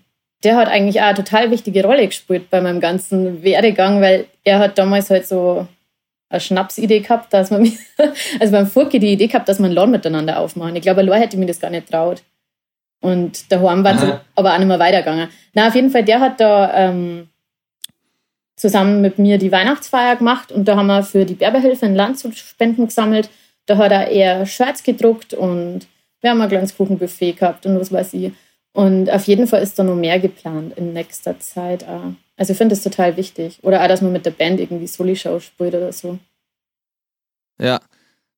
Der hat eigentlich auch eine total wichtige Rolle gespielt bei meinem ganzen Werdegang, weil er hat damals halt so eine Schnapsidee gehabt, dass man, also beim Furki die Idee gehabt, dass man einen Laden miteinander aufmachen. Ich glaube, allein hätte mir das gar nicht traut. Und daheim war es aber auch nicht mehr weitergegangen. Na, auf jeden Fall, der hat da ähm, zusammen mit mir die Weihnachtsfeier gemacht und da haben wir für die Berberhilfe in Landshut Spenden gesammelt. Da hat er eher Shirts gedruckt und wir haben ein kleines Kuchenbuffet gehabt und was weiß ich. Und auf jeden Fall ist da noch mehr geplant in nächster Zeit. Auch. Also ich finde das total wichtig. Oder auch, dass man mit der Band irgendwie Soli-Show spielt oder so. Ja,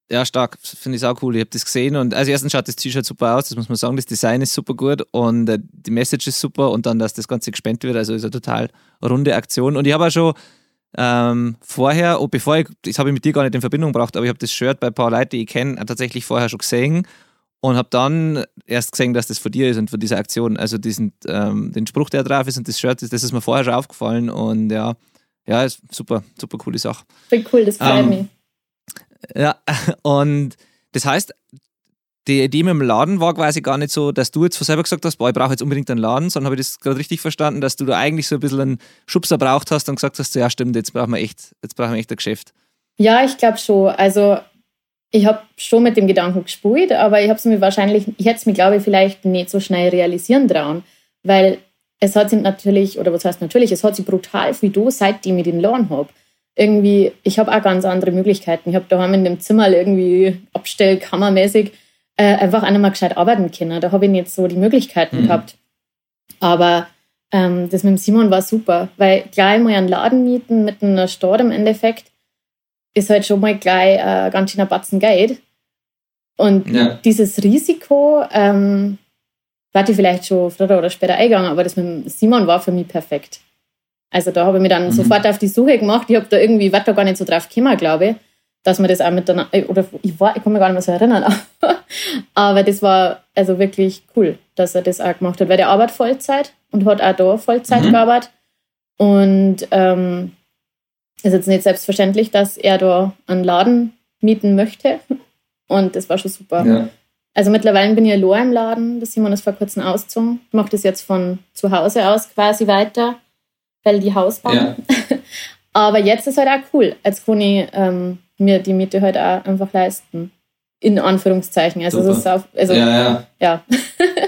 ja, stark. Finde ich auch cool. Ich habe das gesehen und also erstens schaut das T-Shirt super aus, das muss man sagen. Das Design ist super gut und äh, die Message ist super und dann, dass das Ganze gespendet wird, also ist eine total runde Aktion. Und ich habe auch schon ähm, vorher, oh, bevor ich, das habe ich mit dir gar nicht in Verbindung gebracht, aber ich habe das Shirt bei ein paar Leuten, die ich kenne, tatsächlich vorher schon gesehen und habe dann erst gesehen, dass das von dir ist und von dieser Aktion. Also diesen, ähm, den Spruch, der drauf ist und das Shirt, das ist mir vorher schon aufgefallen und ja, ja, ist super, super coole Sache. Voll cool, das freut ähm, mich. Ja, und das heißt, die Idee mit dem Laden war quasi gar nicht so, dass du jetzt von selber gesagt hast, boah, ich brauche jetzt unbedingt einen Laden, sondern habe ich das gerade richtig verstanden, dass du da eigentlich so ein bisschen einen Schubser braucht hast und gesagt hast, ja stimmt, jetzt brauchen wir echt, jetzt brauchen wir echt ein Geschäft. Ja, ich glaube schon. Also ich habe schon mit dem Gedanken gespielt, aber ich habe es mir wahrscheinlich, ich hätte es mir, glaube ich, vielleicht nicht so schnell realisieren trauen, weil es hat sich natürlich, oder was heißt natürlich, es hat sich brutal viel da, seitdem ich den Laden habe irgendwie, ich habe auch ganz andere Möglichkeiten. Ich habe daheim in dem Zimmer irgendwie abstellkammermäßig äh, einfach einmal gescheit arbeiten können. Da habe ich nicht so die Möglichkeiten mhm. gehabt. Aber ähm, das mit dem Simon war super, weil gleich mal einen Laden mieten mit einer Stadt im Endeffekt ist halt schon mal gleich äh, ganz schöner Batzen Geld. Und ja. dieses Risiko ähm, warte vielleicht schon früher oder später eingegangen, aber das mit Simon war für mich perfekt. Also da habe ich mich dann mhm. sofort auf die Suche gemacht. Ich habe da irgendwie, war da gar nicht so drauf gekommen, glaube ich, dass man das auch miteinander, äh, oder ich, war, ich kann mich gar nicht mehr so erinnern, aber das war also wirklich cool, dass er das auch gemacht hat, weil der arbeitet Vollzeit und hat auch da Vollzeit mhm. gearbeitet und ähm, ist jetzt nicht selbstverständlich, dass er da einen Laden mieten möchte und das war schon super. Ja. Also mittlerweile bin ich allein im Laden, das Simon ist vor kurzem ausgezogen, mache das jetzt von zu Hause aus quasi weiter weil die Hausbank. Ja. Aber jetzt ist halt auch cool. Jetzt kann ich ähm, mir die Miete halt auch einfach leisten. In Anführungszeichen. Also, es ist auf, also ja. Ja, ja.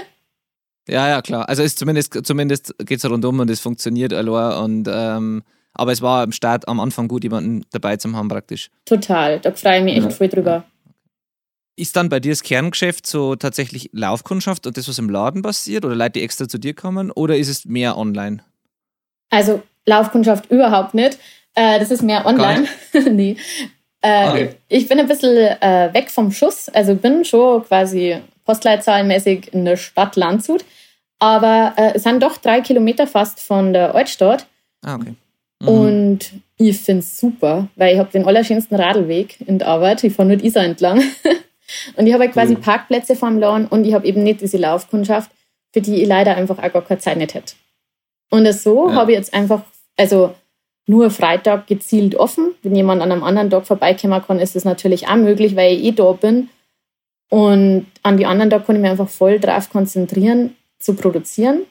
ja, ja, klar. Also ist zumindest, zumindest geht es rundum und es funktioniert allein. Und, ähm, aber es war am Start am Anfang gut, jemanden dabei zu haben praktisch. Total. Da freue ich mich echt ja. voll drüber. Ist dann bei dir das Kerngeschäft so tatsächlich Laufkundschaft und das, was im Laden passiert oder Leute, die extra zu dir kommen oder ist es mehr online? Also Laufkundschaft überhaupt nicht. Äh, das ist mehr online. nee. Äh, okay. Ich bin ein bisschen äh, weg vom Schuss. Also bin schon quasi postleitzahlenmäßig in der Stadt Landshut. Aber äh, es sind doch drei Kilometer fast von der Altstadt. Ah, okay. Mhm. Und ich finde es super, weil ich habe den allerschönsten Radlweg in der Arbeit. Ich fahre nur die Isar entlang. und ich habe halt quasi cool. Parkplätze vor dem Laden und ich habe eben nicht diese Laufkundschaft, für die ich leider einfach auch gar keine Zeit nicht hätte. Und so ja. habe ich jetzt einfach, also nur Freitag gezielt offen. Wenn jemand an einem anderen Tag vorbeikommen kann, ist das natürlich auch möglich, weil ich eh da bin. Und an die anderen Tag kann ich mich einfach voll drauf konzentrieren, zu produzieren,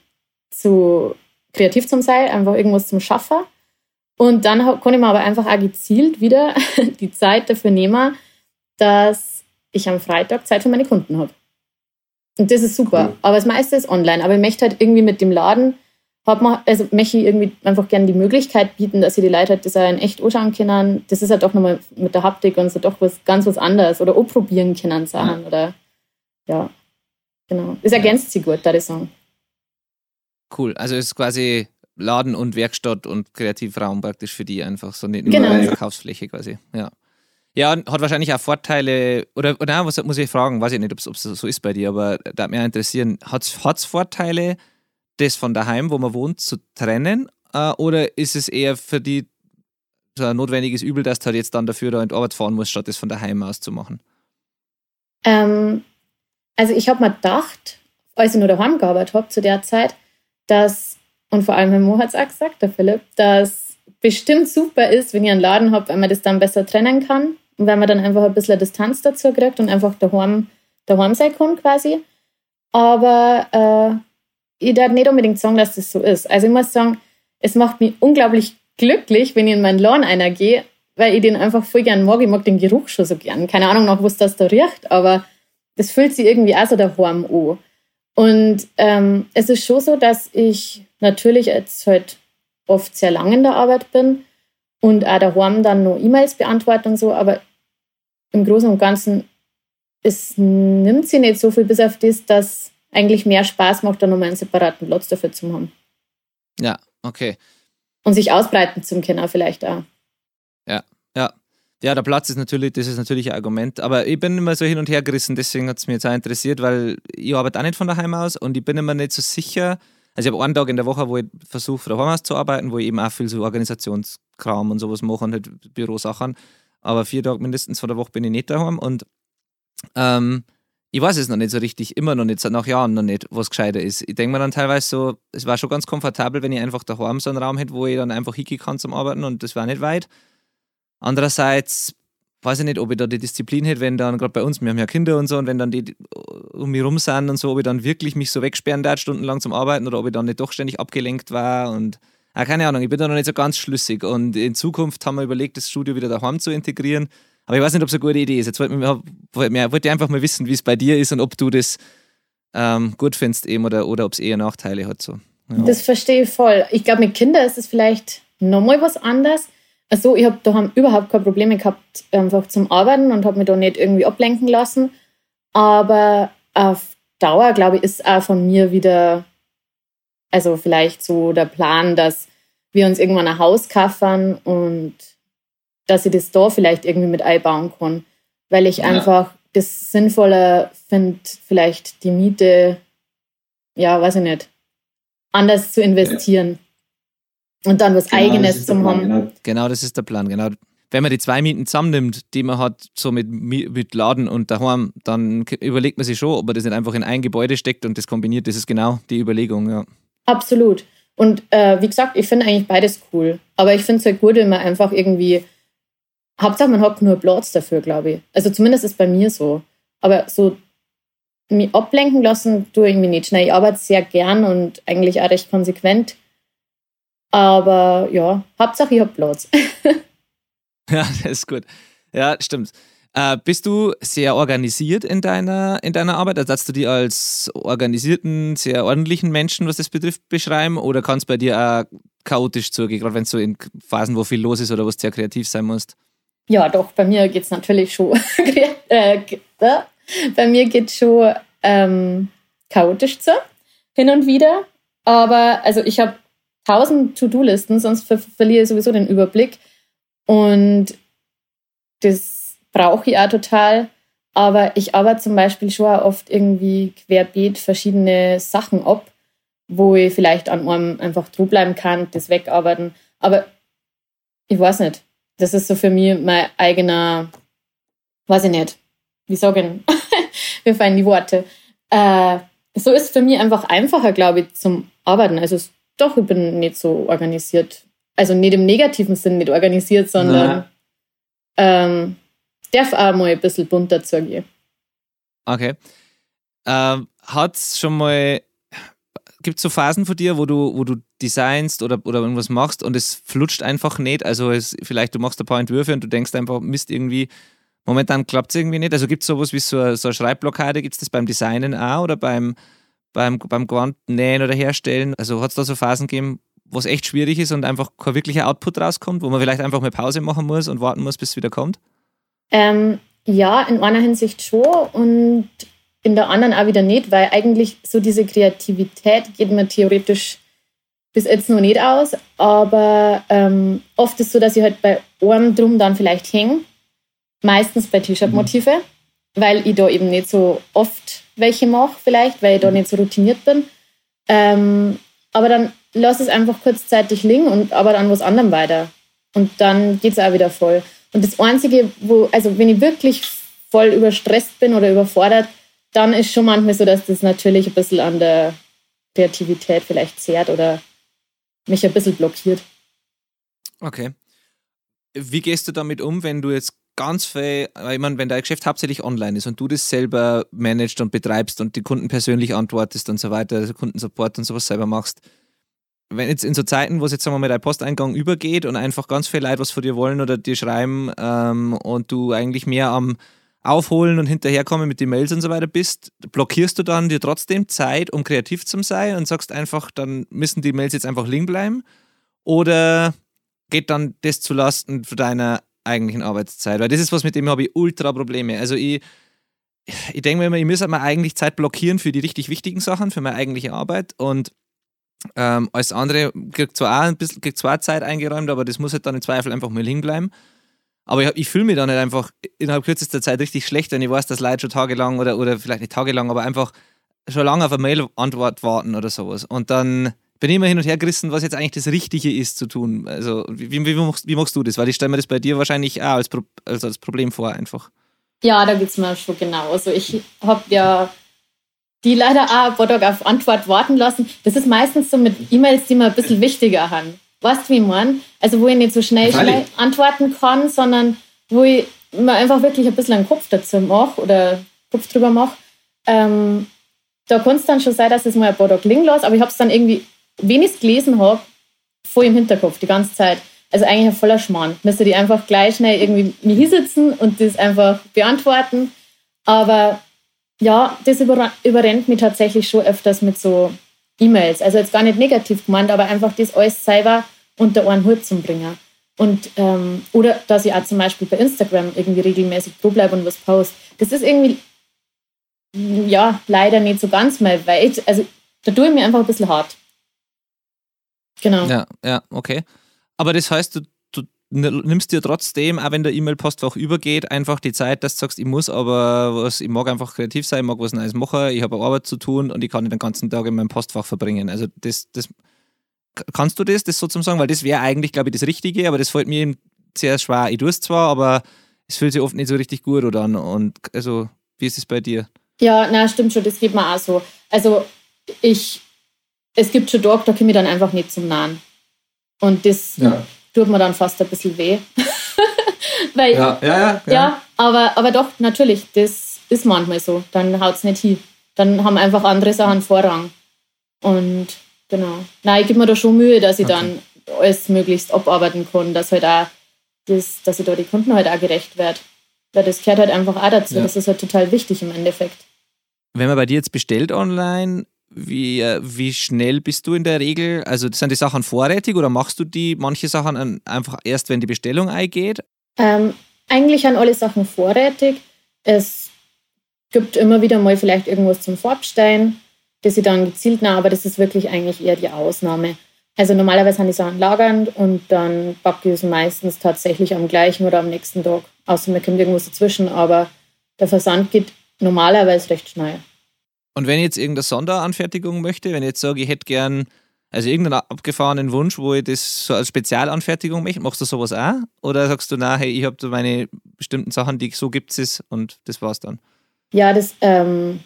zu kreativ zum sein, einfach irgendwas zum Schaffen. Und dann kann ich mir aber einfach auch gezielt wieder die Zeit dafür nehmen, dass ich am Freitag Zeit für meine Kunden habe. Und das ist super. Cool. Aber das meiste ist online. Aber ich möchte halt irgendwie mit dem Laden, hab man, also möchte ich irgendwie einfach gerne die Möglichkeit bieten, dass sie die Leute halt das auch in echt anschauen können. Das ist halt doch nochmal mit der Haptik und so doch was ganz was anderes. Oder auch probieren können Sachen. Ja. Oder ja, genau. Das ergänzt sie gut, da ich sagen. Cool. Also es ist quasi Laden und Werkstatt und Kreativraum praktisch für die einfach so nicht nur genau. eine Verkaufsfläche quasi. Ja. Ja, hat wahrscheinlich auch Vorteile, oder, oder was muss ich fragen, weiß ich nicht, ob es so ist bei dir, aber da mich interessieren, hat es Vorteile, das von daheim, wo man wohnt, zu trennen? Äh, oder ist es eher für die so ein notwendiges Übel, dass du halt jetzt dann dafür da in die Arbeit fahren musst, statt das von daheim aus zu machen? Ähm, also ich habe mir gedacht, als ich nur daheim gearbeitet habe zu der Zeit, dass, und vor allem mein Mo hat es auch gesagt, der Philipp, dass bestimmt super ist, wenn ihr einen Laden habt, weil man das dann besser trennen kann und weil man dann einfach ein bisschen Distanz dazu kriegt und einfach daheim, daheim sein kann quasi. Aber äh, ich darf nicht unbedingt sagen, dass das so ist. Also ich muss sagen, es macht mich unglaublich glücklich, wenn ich in meinen Laden einer gehe, weil ich den einfach voll gern mag. Ich mag den Geruch schon so gern. Keine Ahnung noch, was das da riecht, aber das fühlt sich irgendwie auch so daheim an. Und ähm, es ist schon so, dass ich natürlich jetzt halt oft sehr lange in der Arbeit bin und auch daheim dann noch E-Mails beantworte und so, aber im Großen und Ganzen, es nimmt sie nicht so viel, bis auf das, dass eigentlich mehr Spaß macht, dann nochmal einen separaten Platz dafür zu haben. Ja, okay. Und sich ausbreiten zum können vielleicht auch. Ja, ja. Ja, der Platz ist natürlich, das ist natürlich ein Argument. Aber ich bin immer so hin und her gerissen, deswegen hat es mich jetzt auch interessiert, weil ich arbeite auch nicht von daheim aus und ich bin immer nicht so sicher. Also ich habe einen Tag in der Woche, wo ich versuche, daheim aus zu arbeiten, wo ich eben auch viel so Organisationskram und sowas mache und halt Bürosachen aber vier Tage mindestens von der Woche bin ich nicht daheim und ähm, ich weiß es noch nicht so richtig, immer noch nicht, nach Jahren noch nicht, was gescheiter ist. Ich denke mir dann teilweise so, es war schon ganz komfortabel, wenn ich einfach daheim so einen Raum hätte, wo ich dann einfach hingehen kann zum Arbeiten und das war nicht weit. Andererseits weiß ich nicht, ob ich da die Disziplin hätte, wenn dann, gerade bei uns, wir haben ja Kinder und so, und wenn dann die um mich rum sind und so, ob ich dann wirklich mich so wegsperren darf, stundenlang zum Arbeiten oder ob ich dann nicht doch ständig abgelenkt war und Ah, keine Ahnung, ich bin da noch nicht so ganz schlüssig. Und in Zukunft haben wir überlegt, das Studio wieder daheim zu integrieren. Aber ich weiß nicht, ob es eine gute Idee ist. Jetzt wollte ich, wollte einfach mal wissen, wie es bei dir ist und ob du das ähm, gut findest eben oder, oder ob es eher Nachteile hat. So. Ja. Das verstehe ich voll. Ich glaube, mit Kindern ist es vielleicht nochmal was anderes. Also ich habe daheim überhaupt keine Probleme gehabt, einfach zum Arbeiten und habe mich da nicht irgendwie ablenken lassen. Aber auf Dauer, glaube ich, ist auch von mir wieder also vielleicht so der Plan, dass wir uns irgendwann ein Haus kaufen und dass ich das da vielleicht irgendwie mit einbauen kann. Weil ich ja. einfach das sinnvoller finde, vielleicht die Miete, ja, weiß ich nicht, anders zu investieren. Ja. Und dann was genau, Eigenes zu haben. Genau. genau, das ist der Plan, genau. Wenn man die zwei Mieten zusammennimmt, die man hat, so mit, mit Laden und daheim, dann überlegt man sich schon, ob man das nicht einfach in ein Gebäude steckt und das kombiniert. Das ist genau die Überlegung, ja. Absolut. Und äh, wie gesagt, ich finde eigentlich beides cool. Aber ich finde es halt gut, wenn man einfach irgendwie. Hauptsache, man hat nur Platz dafür, glaube ich. Also zumindest ist es bei mir so. Aber so mich ablenken lassen tue ich mich nicht. Ich arbeite sehr gern und eigentlich auch recht konsequent. Aber ja, Hauptsache, ich habe Platz. ja, das ist gut. Ja, stimmt. Äh, bist du sehr organisiert in deiner, in deiner Arbeit? Also, du die als organisierten, sehr ordentlichen Menschen, was das betrifft, beschreiben? Oder kann es bei dir auch chaotisch zugehen, gerade wenn es so in Phasen, wo viel los ist oder wo du sehr kreativ sein musst? Ja, doch, bei mir geht es natürlich schon. äh, bei mir geht es schon ähm, chaotisch zu, hin und wieder. Aber also ich habe tausend To-Do-Listen, sonst ver verliere ich sowieso den Überblick. Und das brauche ich auch total. Aber ich arbeite zum Beispiel schon auch oft irgendwie querbeet verschiedene Sachen ab, wo ich vielleicht an einem einfach bleiben kann, das wegarbeiten. Aber ich weiß nicht. Das ist so für mich mein eigener, weiß ich nicht, wie sagen, wir fallen die Worte. Äh, so ist es für mich einfach einfacher, glaube ich, zum Arbeiten. Also doch, ich bin nicht so organisiert. Also nicht im negativen Sinn nicht organisiert, sondern ähm, darf auch mal ein bisschen bunter zugehen. Okay. Ähm, Hat es schon mal, gibt es so Phasen von dir, wo du, wo du designst oder, oder irgendwas machst und es flutscht einfach nicht? Also es, vielleicht du machst ein paar Entwürfe und du denkst einfach, Mist, irgendwie momentan klappt es irgendwie nicht. Also gibt es sowas wie so, so eine Schreibblockade, gibt es das beim Designen auch oder beim, beim, beim Gewandnähen oder Herstellen? Also hat es da so Phasen gegeben, wo es echt schwierig ist und einfach kein wirklicher Output rauskommt, wo man vielleicht einfach mal Pause machen muss und warten muss, bis es wieder kommt? Ähm, ja, in einer Hinsicht schon und in der anderen auch wieder nicht, weil eigentlich so diese Kreativität geht mir theoretisch bis jetzt noch nicht aus, aber ähm, oft ist es so, dass ich halt bei einem drum dann vielleicht hänge, meistens bei T-Shirt-Motive, mhm. Weil ich da eben nicht so oft welche mache vielleicht, weil ich da nicht so routiniert bin. Ähm, aber dann lass es einfach kurzzeitig liegen und aber dann was anderem weiter. Und dann geht es auch wieder voll. Und das Einzige, wo, also wenn ich wirklich voll überstresst bin oder überfordert, dann ist schon manchmal so, dass das natürlich ein bisschen an der Kreativität vielleicht zehrt oder mich ein bisschen blockiert. Okay. Wie gehst du damit um, wenn du jetzt ganz viel, ich meine, wenn dein Geschäft hauptsächlich online ist und du das selber managst und betreibst und die Kunden persönlich antwortest und so weiter, also Kundensupport und sowas selber machst, wenn jetzt in so Zeiten, wo es jetzt sagen wir mal dein Posteingang übergeht und einfach ganz viele Leute was von dir wollen oder dir schreiben ähm, und du eigentlich mehr am Aufholen und hinterherkommen mit den Mails und so weiter bist, blockierst du dann dir trotzdem Zeit, um kreativ zu sein und sagst einfach, dann müssen die Mails jetzt einfach liegen bleiben? Oder geht dann das zulasten deiner eigentlichen Arbeitszeit? Weil das ist was, mit dem habe ich ultra Probleme. Also ich, ich denke mir immer, ich muss mir eigentlich Zeit blockieren für die richtig wichtigen Sachen, für meine eigentliche Arbeit und ähm, als andere kriegt zwar auch ein bisschen kriegt zwar Zeit eingeräumt, aber das muss halt dann im Zweifel einfach mal liegen bleiben. Aber ich, ich fühle mich dann nicht einfach innerhalb kürzester Zeit richtig schlecht, wenn ich weiß, dass Leute schon tagelang oder, oder vielleicht nicht tagelang, aber einfach schon lange auf eine Mail-Antwort warten oder sowas. Und dann bin immer hin und her gerissen, was jetzt eigentlich das Richtige ist zu tun. Also, wie, wie, wie, machst, wie machst, du das? Weil ich stelle mir das bei dir wahrscheinlich auch als, Pro, also als Problem vor, einfach. Ja, da geht es mir schon genau. Also, ich habe ja die leider auch Tage auf Antwort warten lassen. Das ist meistens so mit E-Mails, die mir ein bisschen wichtiger haben. Weißt du, wie man? Also, wo ich nicht so schnell, schnell antworten kann, sondern wo ich mir einfach wirklich ein bisschen einen Kopf dazu mache oder Kopf drüber mache. Ähm, da kann es dann schon sein, dass es mal ein paar Tage liegen lasse, aber ich habe es dann irgendwie, wenn ich es gelesen habe, voll im Hinterkopf die ganze Zeit. Also eigentlich ein voller Schmarrn. Müsste die einfach gleich schnell irgendwie mir hinsitzen und das einfach beantworten. Aber ja, das überrennt mich tatsächlich schon öfters mit so E-Mails. Also jetzt gar nicht negativ gemeint, aber einfach das alles selber unter einen Hut zu bringen. Und, ähm, oder dass ich auch zum Beispiel bei Instagram irgendwie regelmäßig pro bleibe und was post. Das ist irgendwie, ja, leider nicht so ganz mal weit. Also da tue ich mir einfach ein bisschen hart. Genau. Ja, ja, okay. Aber das heißt, du nimmst dir trotzdem, auch wenn der E-Mail-Postfach übergeht, einfach die Zeit, dass du sagst, ich muss aber was, ich mag einfach kreativ sein, ich mag was Neues machen, ich habe Arbeit zu tun und ich kann den ganzen Tag in meinem Postfach verbringen. Also das, das kannst du das, das sozusagen, weil das wäre eigentlich, glaube ich, das Richtige, aber das fällt mir sehr schwer. Ich tue es zwar, aber es fühlt sich oft nicht so richtig gut oder an. Und also, wie ist es bei dir? Ja, na, stimmt schon, das geht mir auch so. Also ich, es gibt schon Tage, da komme ich dann einfach nicht zum Nahen. Und das, ja tut mir dann fast ein bisschen weh. Weil, ja, ja, ja, ja. aber, aber doch, natürlich, das ist manchmal so. Dann haut es nicht hin. Dann haben einfach andere Sachen Vorrang. Und genau. Nein, ich gebe mir da schon Mühe, dass ich okay. dann alles möglichst abarbeiten kann, dass halt auch das, dass ich da die Kunden halt auch gerecht werde. Weil das gehört halt einfach auch dazu. Ja. Das ist halt total wichtig im Endeffekt. Wenn man bei dir jetzt bestellt online, wie, äh, wie schnell bist du in der Regel? Also sind die Sachen vorrätig oder machst du die manche Sachen einfach erst, wenn die Bestellung eingeht? Ähm, eigentlich an alle Sachen vorrätig. Es gibt immer wieder mal vielleicht irgendwas zum Vorbestellen, das ich dann gezielt nahe, aber das ist wirklich eigentlich eher die Ausnahme. Also normalerweise sind die Sachen lagernd und dann backe ich es meistens tatsächlich am gleichen oder am nächsten Tag. Außer mir kommt irgendwas dazwischen, aber der Versand geht normalerweise recht schnell. Und wenn ich jetzt irgendeine Sonderanfertigung möchte, wenn ich jetzt sage, ich hätte gern also irgendeinen abgefahrenen Wunsch, wo ich das so als Spezialanfertigung möchte, machst du sowas auch? Oder sagst du, na, hey, ich habe da meine bestimmten Sachen, die so gibt es und das war's dann? Ja, das ähm,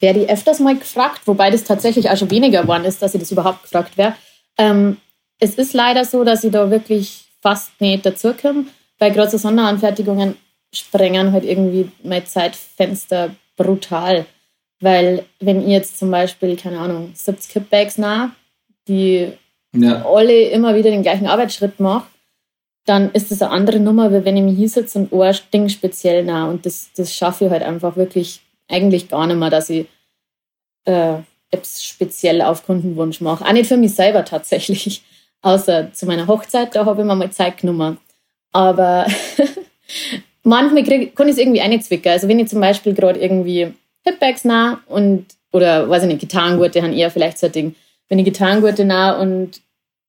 werde ich öfters mal gefragt, wobei das tatsächlich auch schon weniger geworden ist, dass ich das überhaupt gefragt wäre. Ähm, es ist leider so, dass ich da wirklich fast nicht dazu komme, weil gerade so Sonderanfertigungen sprengen halt irgendwie mein Zeitfenster brutal. Weil wenn ihr jetzt zum Beispiel, keine Ahnung, 70 Kipbags nah, die ja. alle immer wieder den gleichen Arbeitsschritt macht, dann ist das eine andere Nummer, wie wenn ich mich hier sitze und ein Ding speziell nah. Und das, das schaffe ich halt einfach wirklich eigentlich gar nicht mehr, dass ich äh, Apps speziell auf Kundenwunsch mache. Auch nicht für mich selber tatsächlich. Außer zu meiner Hochzeit, da habe ich mir mal Zeit genommen. Aber manchmal krieg, kann ich es irgendwie einzwicken. Also wenn ich zum Beispiel gerade irgendwie Hipbags nah und oder weiß ich nicht, Gitarrengurte haben eher vielleicht so ein Ding. Wenn ich Gitarrengurte nah und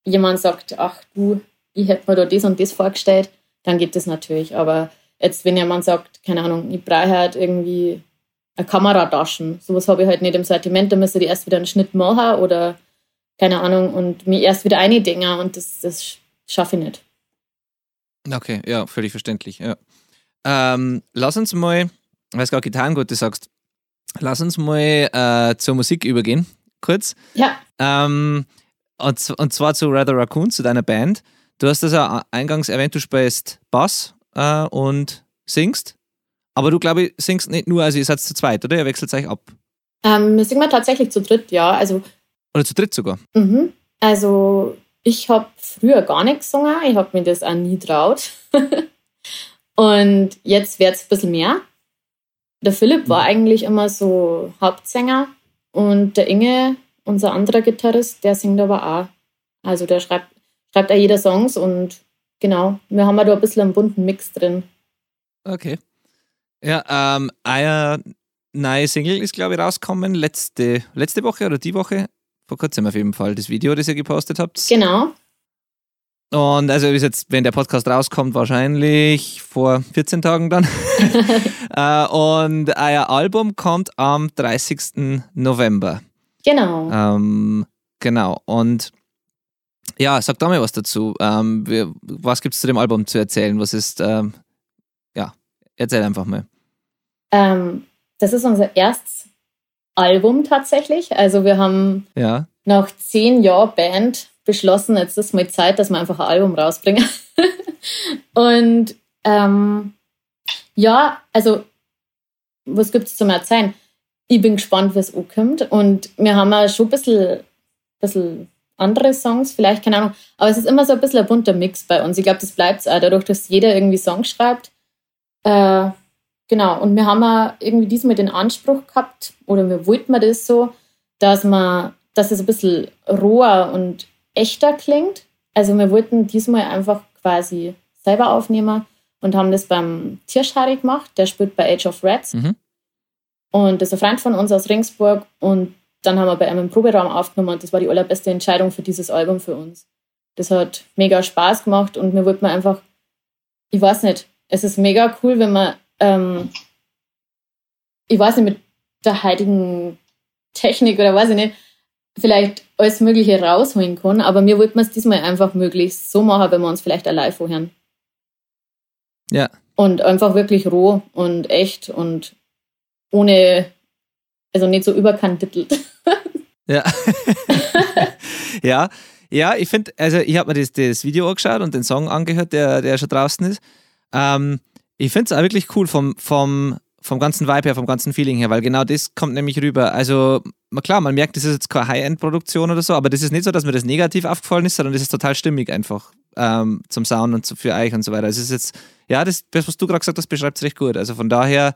jemand sagt, ach du, ich hätte mir da das und das vorgestellt, dann geht das natürlich. Aber jetzt, wenn jemand sagt, keine Ahnung, ich brauche halt irgendwie eine Kamerataschen, sowas habe ich halt nicht im Sortiment, da müsste ich erst wieder einen Schnitt machen oder keine Ahnung und mir erst wieder eine Dinger und das, das schaffe ich nicht. Okay, ja, völlig verständlich, ja. Ähm, lass uns mal, weil du gerade Gitarrengurte sagst, lass uns mal äh, zur Musik übergehen, kurz. Ja. Ähm, und, und zwar zu Rather Raccoon, zu deiner Band. Du hast das ja eingangs erwähnt, du spielst Bass äh, und singst. Aber du, glaube ich, singst nicht nur, also ihr seid zu zweit, oder? Ihr wechselt euch ab. Ähm, wir singen tatsächlich zu dritt, ja. Also, oder zu dritt sogar? Mhm. Also, ich habe früher gar nichts gesungen. Ich habe mir das auch nie traut. und jetzt wird es ein bisschen mehr. Der Philipp war mhm. eigentlich immer so Hauptsänger und der Inge, unser anderer Gitarrist, der singt aber auch. Also der schreibt schreibt auch jeder Songs und genau, wir haben da ein bisschen einen bunten Mix drin. Okay. Ja, ähm, eine neue Single ist, glaube ich, rausgekommen letzte, letzte Woche oder die Woche. Vor kurzem auf jeden Fall, das Video, das ihr gepostet habt. Genau. Und also ist jetzt, wenn der Podcast rauskommt, wahrscheinlich vor 14 Tagen dann. äh, und euer Album kommt am 30. November. Genau. Ähm, genau. Und ja, sag da mal was dazu. Ähm, was gibt es zu dem Album zu erzählen? Was ist, ähm, ja, erzähl einfach mal. Ähm, das ist unser erstes Album tatsächlich. Also wir haben ja. nach zehn Jahren Band beschlossen, jetzt ist mal Zeit, dass wir einfach ein Album rausbringen. Und ähm, ja, also was gibt es zum Erzählen? Ich bin gespannt, was ankommt. Und wir haben auch schon ein bisschen, bisschen andere Songs, vielleicht, keine Ahnung. Aber es ist immer so ein bisschen ein bunter Mix bei uns. Ich glaube, das bleibt es auch, dadurch, dass jeder irgendwie Songs schreibt. Äh, genau, und wir haben auch irgendwie diesmal den Anspruch gehabt, oder wir wollten mir das so, dass man, dass es ein bisschen roher und echter klingt. Also wir wollten diesmal einfach quasi selber aufnehmen und haben das beim Tierschari gemacht, der spielt bei Age of Rats. Mhm. Und das ist ein Freund von uns aus Ringsburg und dann haben wir bei einem Proberaum aufgenommen und das war die allerbeste Entscheidung für dieses Album für uns. Das hat mega Spaß gemacht und mir wollte man einfach, ich weiß nicht, es ist mega cool, wenn man, ähm, ich weiß nicht, mit der heutigen Technik oder weiß ich nicht, vielleicht alles Mögliche rausholen kann, aber mir wollte man es diesmal einfach möglichst so machen, wenn wir uns vielleicht allein vorhören. Ja. Und einfach wirklich roh und echt und ohne also nicht so überkantitelt. Ja. ja. Ja, ich finde, also ich habe mir das, das Video angeschaut und den Song angehört, der, der schon draußen ist. Ähm, ich finde es auch wirklich cool vom, vom, vom ganzen Vibe her, vom ganzen Feeling her, weil genau das kommt nämlich rüber. Also, klar, man merkt, das ist jetzt keine High-End-Produktion oder so, aber das ist nicht so, dass mir das negativ aufgefallen ist, sondern das ist total stimmig einfach ähm, zum Sound und für euch und so weiter. Es ist jetzt, ja, das, das was du gerade gesagt hast, beschreibt es recht gut. Also von daher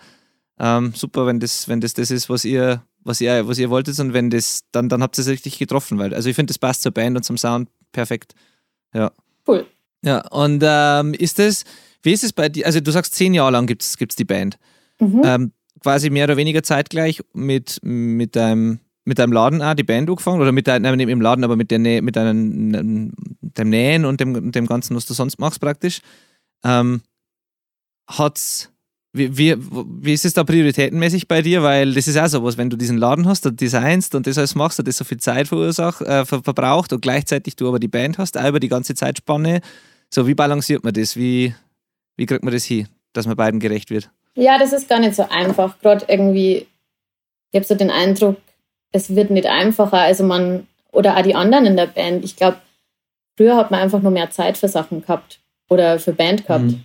ähm, super, wenn das, wenn das das ist, was ihr, was ihr, was ihr wolltet und wenn das, dann, dann habt ihr es richtig getroffen, weil, also ich finde, das passt zur Band und zum Sound perfekt. Ja. Cool. Ja, und ähm, ist das, wie ist es bei dir, also du sagst, zehn Jahre lang gibt es die Band. Mhm. Ähm, quasi mehr oder weniger zeitgleich mit, mit deinem mit deinem Laden auch die Band angefangen oder mit deinem, im Laden, aber mit, der Nä mit deinem, dem Nähen und dem, dem Ganzen, was du sonst machst praktisch. Ähm, hat's wie, wie, wie ist es da prioritätenmäßig bei dir? Weil das ist auch so was, wenn du diesen Laden hast und designst und das alles machst und das so viel Zeit verursacht, äh, ver verbraucht und gleichzeitig du aber die Band hast, auch über die ganze Zeitspanne. So, wie balanciert man das? Wie, wie kriegt man das hin, dass man beiden gerecht wird? Ja, das ist gar nicht so einfach. Gerade irgendwie, ich habe so den Eindruck, es wird nicht einfacher. Also man, oder auch die anderen in der Band. Ich glaube, früher hat man einfach nur mehr Zeit für Sachen gehabt oder für Band gehabt. Mhm.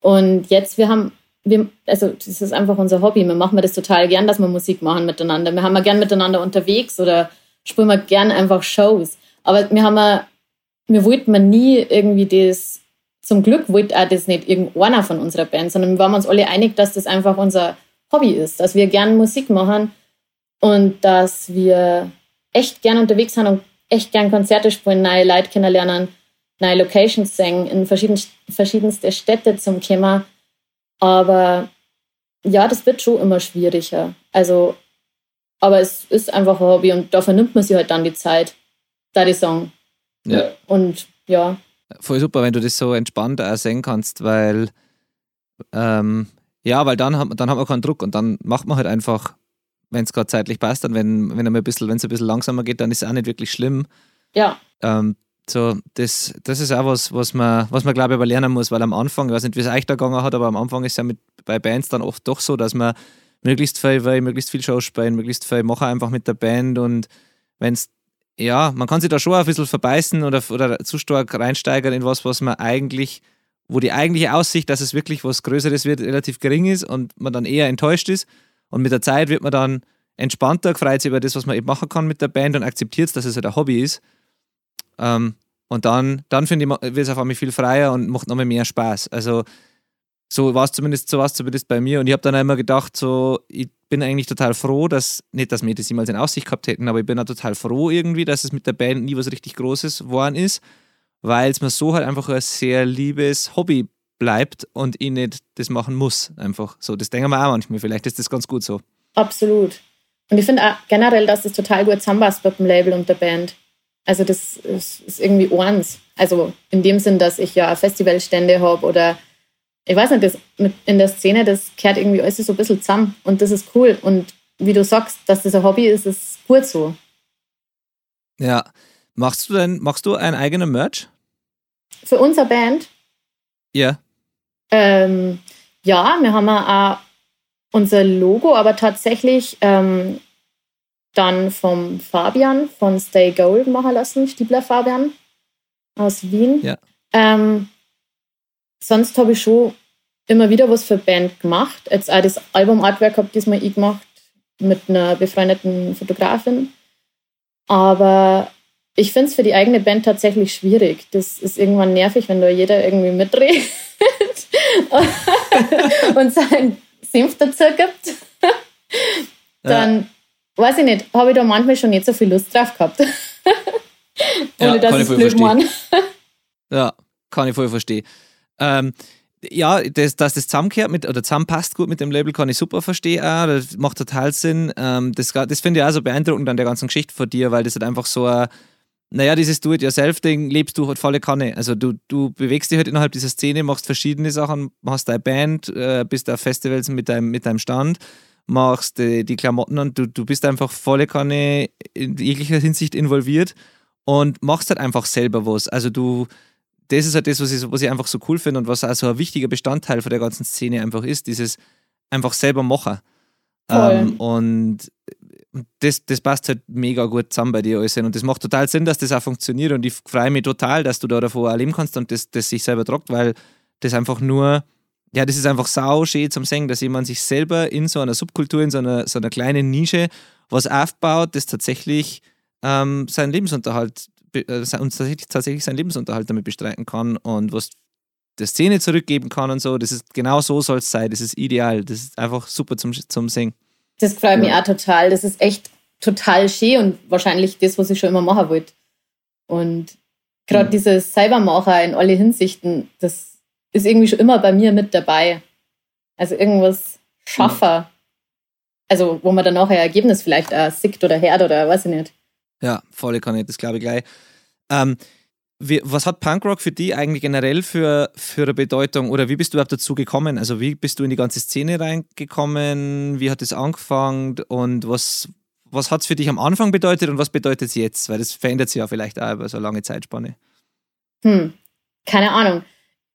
Und jetzt, wir haben wir, also das ist einfach unser Hobby. Wir machen das total gern, dass wir Musik machen miteinander. Wir haben wir gern miteinander unterwegs oder spielen wir gern einfach Shows. Aber wir haben wir, wir wollten wir nie irgendwie das zum Glück wollte auch das nicht irgendeiner von unserer Band, sondern wir waren uns alle einig, dass das einfach unser Hobby ist, dass wir gern Musik machen und dass wir echt gern unterwegs sind und echt gern Konzerte spielen, neue Leute kennenlernen, neue Locations singen, in verschieden, verschiedenste Städte zum Thema. Aber ja, das wird schon immer schwieriger. Also, aber es ist einfach ein Hobby und dafür nimmt man sich halt dann die Zeit, da die Song. Ja. Und ja. Voll super, wenn du das so entspannt auch sehen kannst, weil ähm, ja, weil dann hat, dann hat man keinen Druck und dann macht man halt einfach, wenn es gerade zeitlich passt, dann wenn, wenn ein bisschen, es ein bisschen langsamer geht, dann ist es auch nicht wirklich schlimm. Ja. Ähm, so, das, das ist auch was, was man, was man glaube ich, aber lernen muss, weil am Anfang, ich weiß nicht, wie es euch da gegangen hat, aber am Anfang ist ja mit, bei Bands dann oft doch so, dass man möglichst viel will, möglichst viel Show spielen, möglichst viel machen einfach mit der Band und wenn es, ja, man kann sich da schon ein bisschen verbeißen oder, oder zu stark reinsteigern in was, was man eigentlich, wo die eigentliche Aussicht, dass es wirklich was Größeres wird, relativ gering ist und man dann eher enttäuscht ist und mit der Zeit wird man dann entspannter, freut sich über das, was man eben machen kann mit der Band und akzeptiert, dass es halt ein Hobby ist ähm, und dann, dann finde ich, wird es auf einmal viel freier und macht nochmal mehr Spaß. Also so war es zumindest, so zumindest bei mir. Und ich habe dann immer gedacht, so, ich bin eigentlich total froh, dass, nicht, dass wir das jemals in Aussicht gehabt hätten, aber ich bin auch total froh irgendwie, dass es mit der Band nie was richtig Großes geworden ist, weil es mir so halt einfach ein sehr liebes Hobby bleibt und ich nicht das machen muss. Einfach so. Das denken wir auch manchmal. Vielleicht ist das ganz gut so. Absolut. Und ich finde auch generell, dass es total gut zusammenpasst mit dem Label und der Band. Also das ist irgendwie eins. Also in dem Sinn, dass ich ja Festivalstände habe oder ich weiß nicht, das in der Szene, das kehrt irgendwie alles so ein bisschen zusammen und das ist cool. Und wie du sagst, dass das ein Hobby ist, ist gut so. Ja. Machst du denn, machst du einen eigenen Merch? Für unsere Band? Ja. Ähm, ja, wir haben auch unser Logo, aber tatsächlich ähm, dann vom Fabian von Stay Gold machen lassen, Stiebler Fabian aus Wien. Ja. Ähm, sonst habe ich schon immer wieder was für Band gemacht. Jetzt auch das Album-Artwork habe ich diesmal ich gemacht mit einer befreundeten Fotografin. Aber ich finde es für die eigene Band tatsächlich schwierig. Das ist irgendwann nervig, wenn da jeder irgendwie mitredet und seinen Senf dazu gibt. Dann weiß ich nicht, habe ich da manchmal schon nicht so viel Lust drauf gehabt. Ohne ja, dass kann ich voll verstehen. ja, kann ich voll verstehen. Ähm, ja, das, dass das zusammenkehrt mit, oder zusammenpasst gut mit dem Label, kann ich super verstehen auch. Das macht total Sinn. Ähm, das das finde ich auch so beeindruckend an der ganzen Geschichte von dir, weil das halt einfach so ein, naja, dieses Do-it-yourself-Ding lebst du halt volle Kanne. Also du, du bewegst dich halt innerhalb dieser Szene, machst verschiedene Sachen, machst deine Band, äh, bist auf Festivals mit deinem, mit deinem Stand machst, die, die Klamotten und du, du bist einfach volle Kanne in jeglicher Hinsicht involviert und machst halt einfach selber was. Also du, das ist halt das, was ich, was ich einfach so cool finde und was auch so ein wichtiger Bestandteil von der ganzen Szene einfach ist, dieses einfach selber machen. Ähm, und das, das passt halt mega gut zusammen bei dir alles. Und das macht total Sinn, dass das auch funktioniert. Und ich freue mich total, dass du da davor auch leben kannst und das, das sich selber tragt, weil das einfach nur ja, das ist einfach sau schön zum Singen, dass jemand sich selber in so einer Subkultur, in so einer, so einer kleinen Nische was aufbaut, das tatsächlich ähm, seinen Lebensunterhalt äh, und tatsächlich, tatsächlich seinen Lebensunterhalt damit bestreiten kann und was der Szene zurückgeben kann und so. Das ist genau so soll es sein. Das ist ideal. Das ist einfach super zum, zum Singen. Das freut ja. mich auch total. Das ist echt total schön und wahrscheinlich das, was ich schon immer machen wollte. Und gerade mhm. dieses Cybermacher in alle Hinsichten, das ist irgendwie schon immer bei mir mit dabei. Also irgendwas schaffer. Also, wo man dann auch ein Ergebnis vielleicht auch sickt oder hört oder weiß ich nicht. Ja, volle Kanne, das glaube ich gleich. Ähm, wie, was hat Punkrock für dich eigentlich generell für, für eine Bedeutung oder wie bist du überhaupt dazu gekommen? Also wie bist du in die ganze Szene reingekommen? Wie hat es angefangen und was, was hat es für dich am Anfang bedeutet und was bedeutet es jetzt? Weil das verändert sich ja vielleicht auch über so eine lange Zeitspanne. Hm, keine Ahnung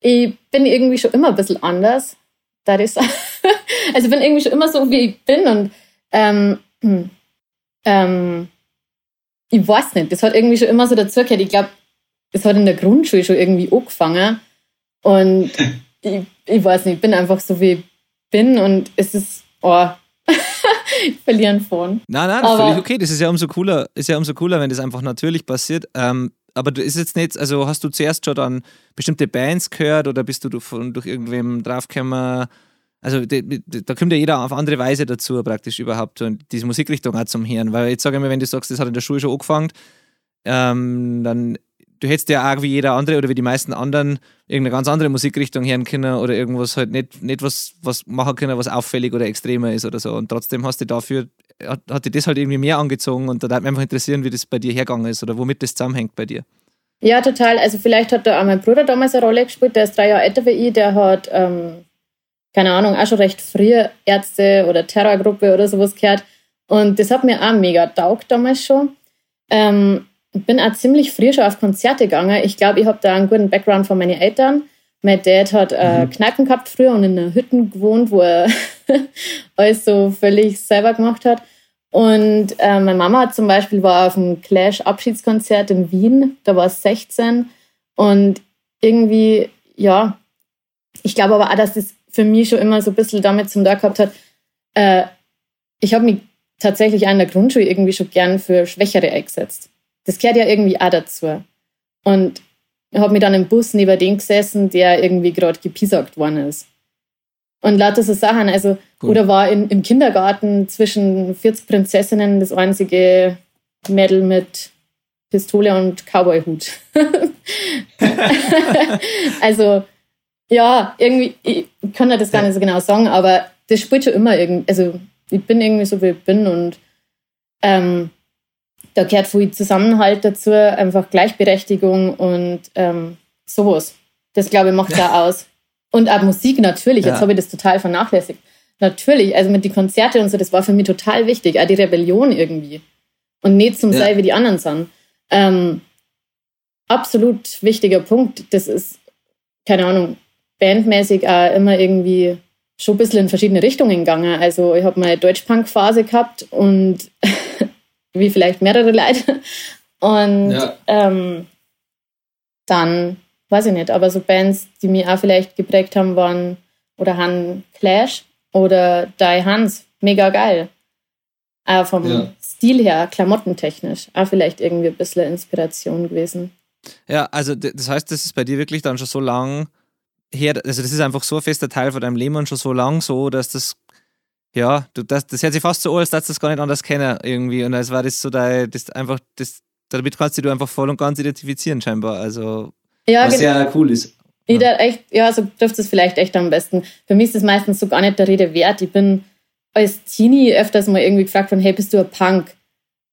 ich bin irgendwie schon immer ein bisschen anders. Da ist also ich bin irgendwie schon immer so, wie ich bin und ähm, hm, ähm, ich weiß nicht, das hat irgendwie schon immer so dazugehört. Ich glaube, es hat in der Grundschule schon irgendwie angefangen und ich, ich weiß nicht, ich bin einfach so, wie ich bin und es ist, oh, ich verliere einen Phone. Nein, nein, das ist völlig okay. Das ist ja umso cooler, ist ja umso cooler, wenn das einfach natürlich passiert. Ähm, aber du ist jetzt nicht, also hast du zuerst schon dann bestimmte Bands gehört oder bist du von, durch irgendwem draufgekommen? Also da kommt ja jeder auf andere Weise dazu, praktisch überhaupt und diese Musikrichtung auch zum Hören. Weil jetzt sage ich mir, wenn du sagst, das hat in der Schule schon angefangen, ähm, dann du hättest ja auch wie jeder andere oder wie die meisten anderen irgendeine ganz andere Musikrichtung hören können oder irgendwas halt nicht, nicht was, was machen können, was auffällig oder extremer ist oder so. Und trotzdem hast du dafür, hat, hat dich das halt irgendwie mehr angezogen und da würde mich einfach interessieren, wie das bei dir hergegangen ist oder womit das zusammenhängt bei dir. Ja, total. Also vielleicht hat da auch mein Bruder damals eine Rolle gespielt, der ist drei Jahre älter wie ich, der hat, ähm, keine Ahnung, auch schon recht früh Ärzte oder Terrorgruppe oder sowas gehört. Und das hat mir auch mega taugt damals schon. Ähm, bin auch ziemlich früh schon auf Konzerte gegangen. Ich glaube, ich habe da einen guten Background von meinen Eltern. Mein Dad hat äh, mhm. Kneipen gehabt früher und in einer Hütte gewohnt, wo er alles so völlig selber gemacht hat. Und äh, meine Mama zum Beispiel war auf einem Clash-Abschiedskonzert in Wien, da war es 16. Und irgendwie, ja, ich glaube aber auch, dass das für mich schon immer so ein bisschen damit zum Tag gehabt hat. Äh, ich habe mich tatsächlich in der Grundschule irgendwie schon gern für Schwächere eingesetzt das gehört ja irgendwie auch dazu. Und ich habe mich dann im Bus neben dem gesessen, der irgendwie gerade gepiesackt worden ist. Und lauter so Sachen. Also, Gut. oder war in, im Kindergarten zwischen 40 Prinzessinnen das einzige Mädel mit Pistole und Cowboyhut. also, ja, irgendwie, ich kann das gar nicht so genau sagen, aber das spielt schon immer irgendwie, also ich bin irgendwie so, wie ich bin und ähm, da gehört viel Zusammenhalt dazu, einfach Gleichberechtigung und ähm, sowas. Das, glaube ich, macht ja aus. Und auch Musik natürlich. Jetzt habe ich das total vernachlässigt. Natürlich, also mit den Konzerten und so, das war für mich total wichtig. Auch die Rebellion irgendwie. Und nicht zum ja. Sei, wie die anderen sind. Ähm, absolut wichtiger Punkt. Das ist, keine Ahnung, bandmäßig auch immer irgendwie schon ein bisschen in verschiedene Richtungen gegangen. Also ich habe meine Deutsch-Punk-Phase gehabt und wie vielleicht mehrere Leute. Und ja. ähm, dann, weiß ich nicht, aber so Bands, die mich auch vielleicht geprägt haben, waren oder Han Clash oder Die Hans. Mega geil. Auch vom ja. Stil her, klamottentechnisch, auch vielleicht irgendwie ein bisschen Inspiration gewesen. Ja, also das heißt, das ist bei dir wirklich dann schon so lang her, also das ist einfach so ein fester Teil von deinem Leben und schon so lang so, dass das ja, du, das, das hört sich fast so an, als dass du das gar nicht anders kennen irgendwie. Und als war das so dein, das einfach, das, damit kannst du dich einfach voll und ganz identifizieren, scheinbar. Also, ja, was genau. sehr cool ist. Ich ja. echt, ja, so dürfte es vielleicht echt am besten. Für mich ist es meistens so gar nicht der Rede wert. Ich bin als Teenie öfters mal irgendwie gefragt von, hey, bist du ein Punk?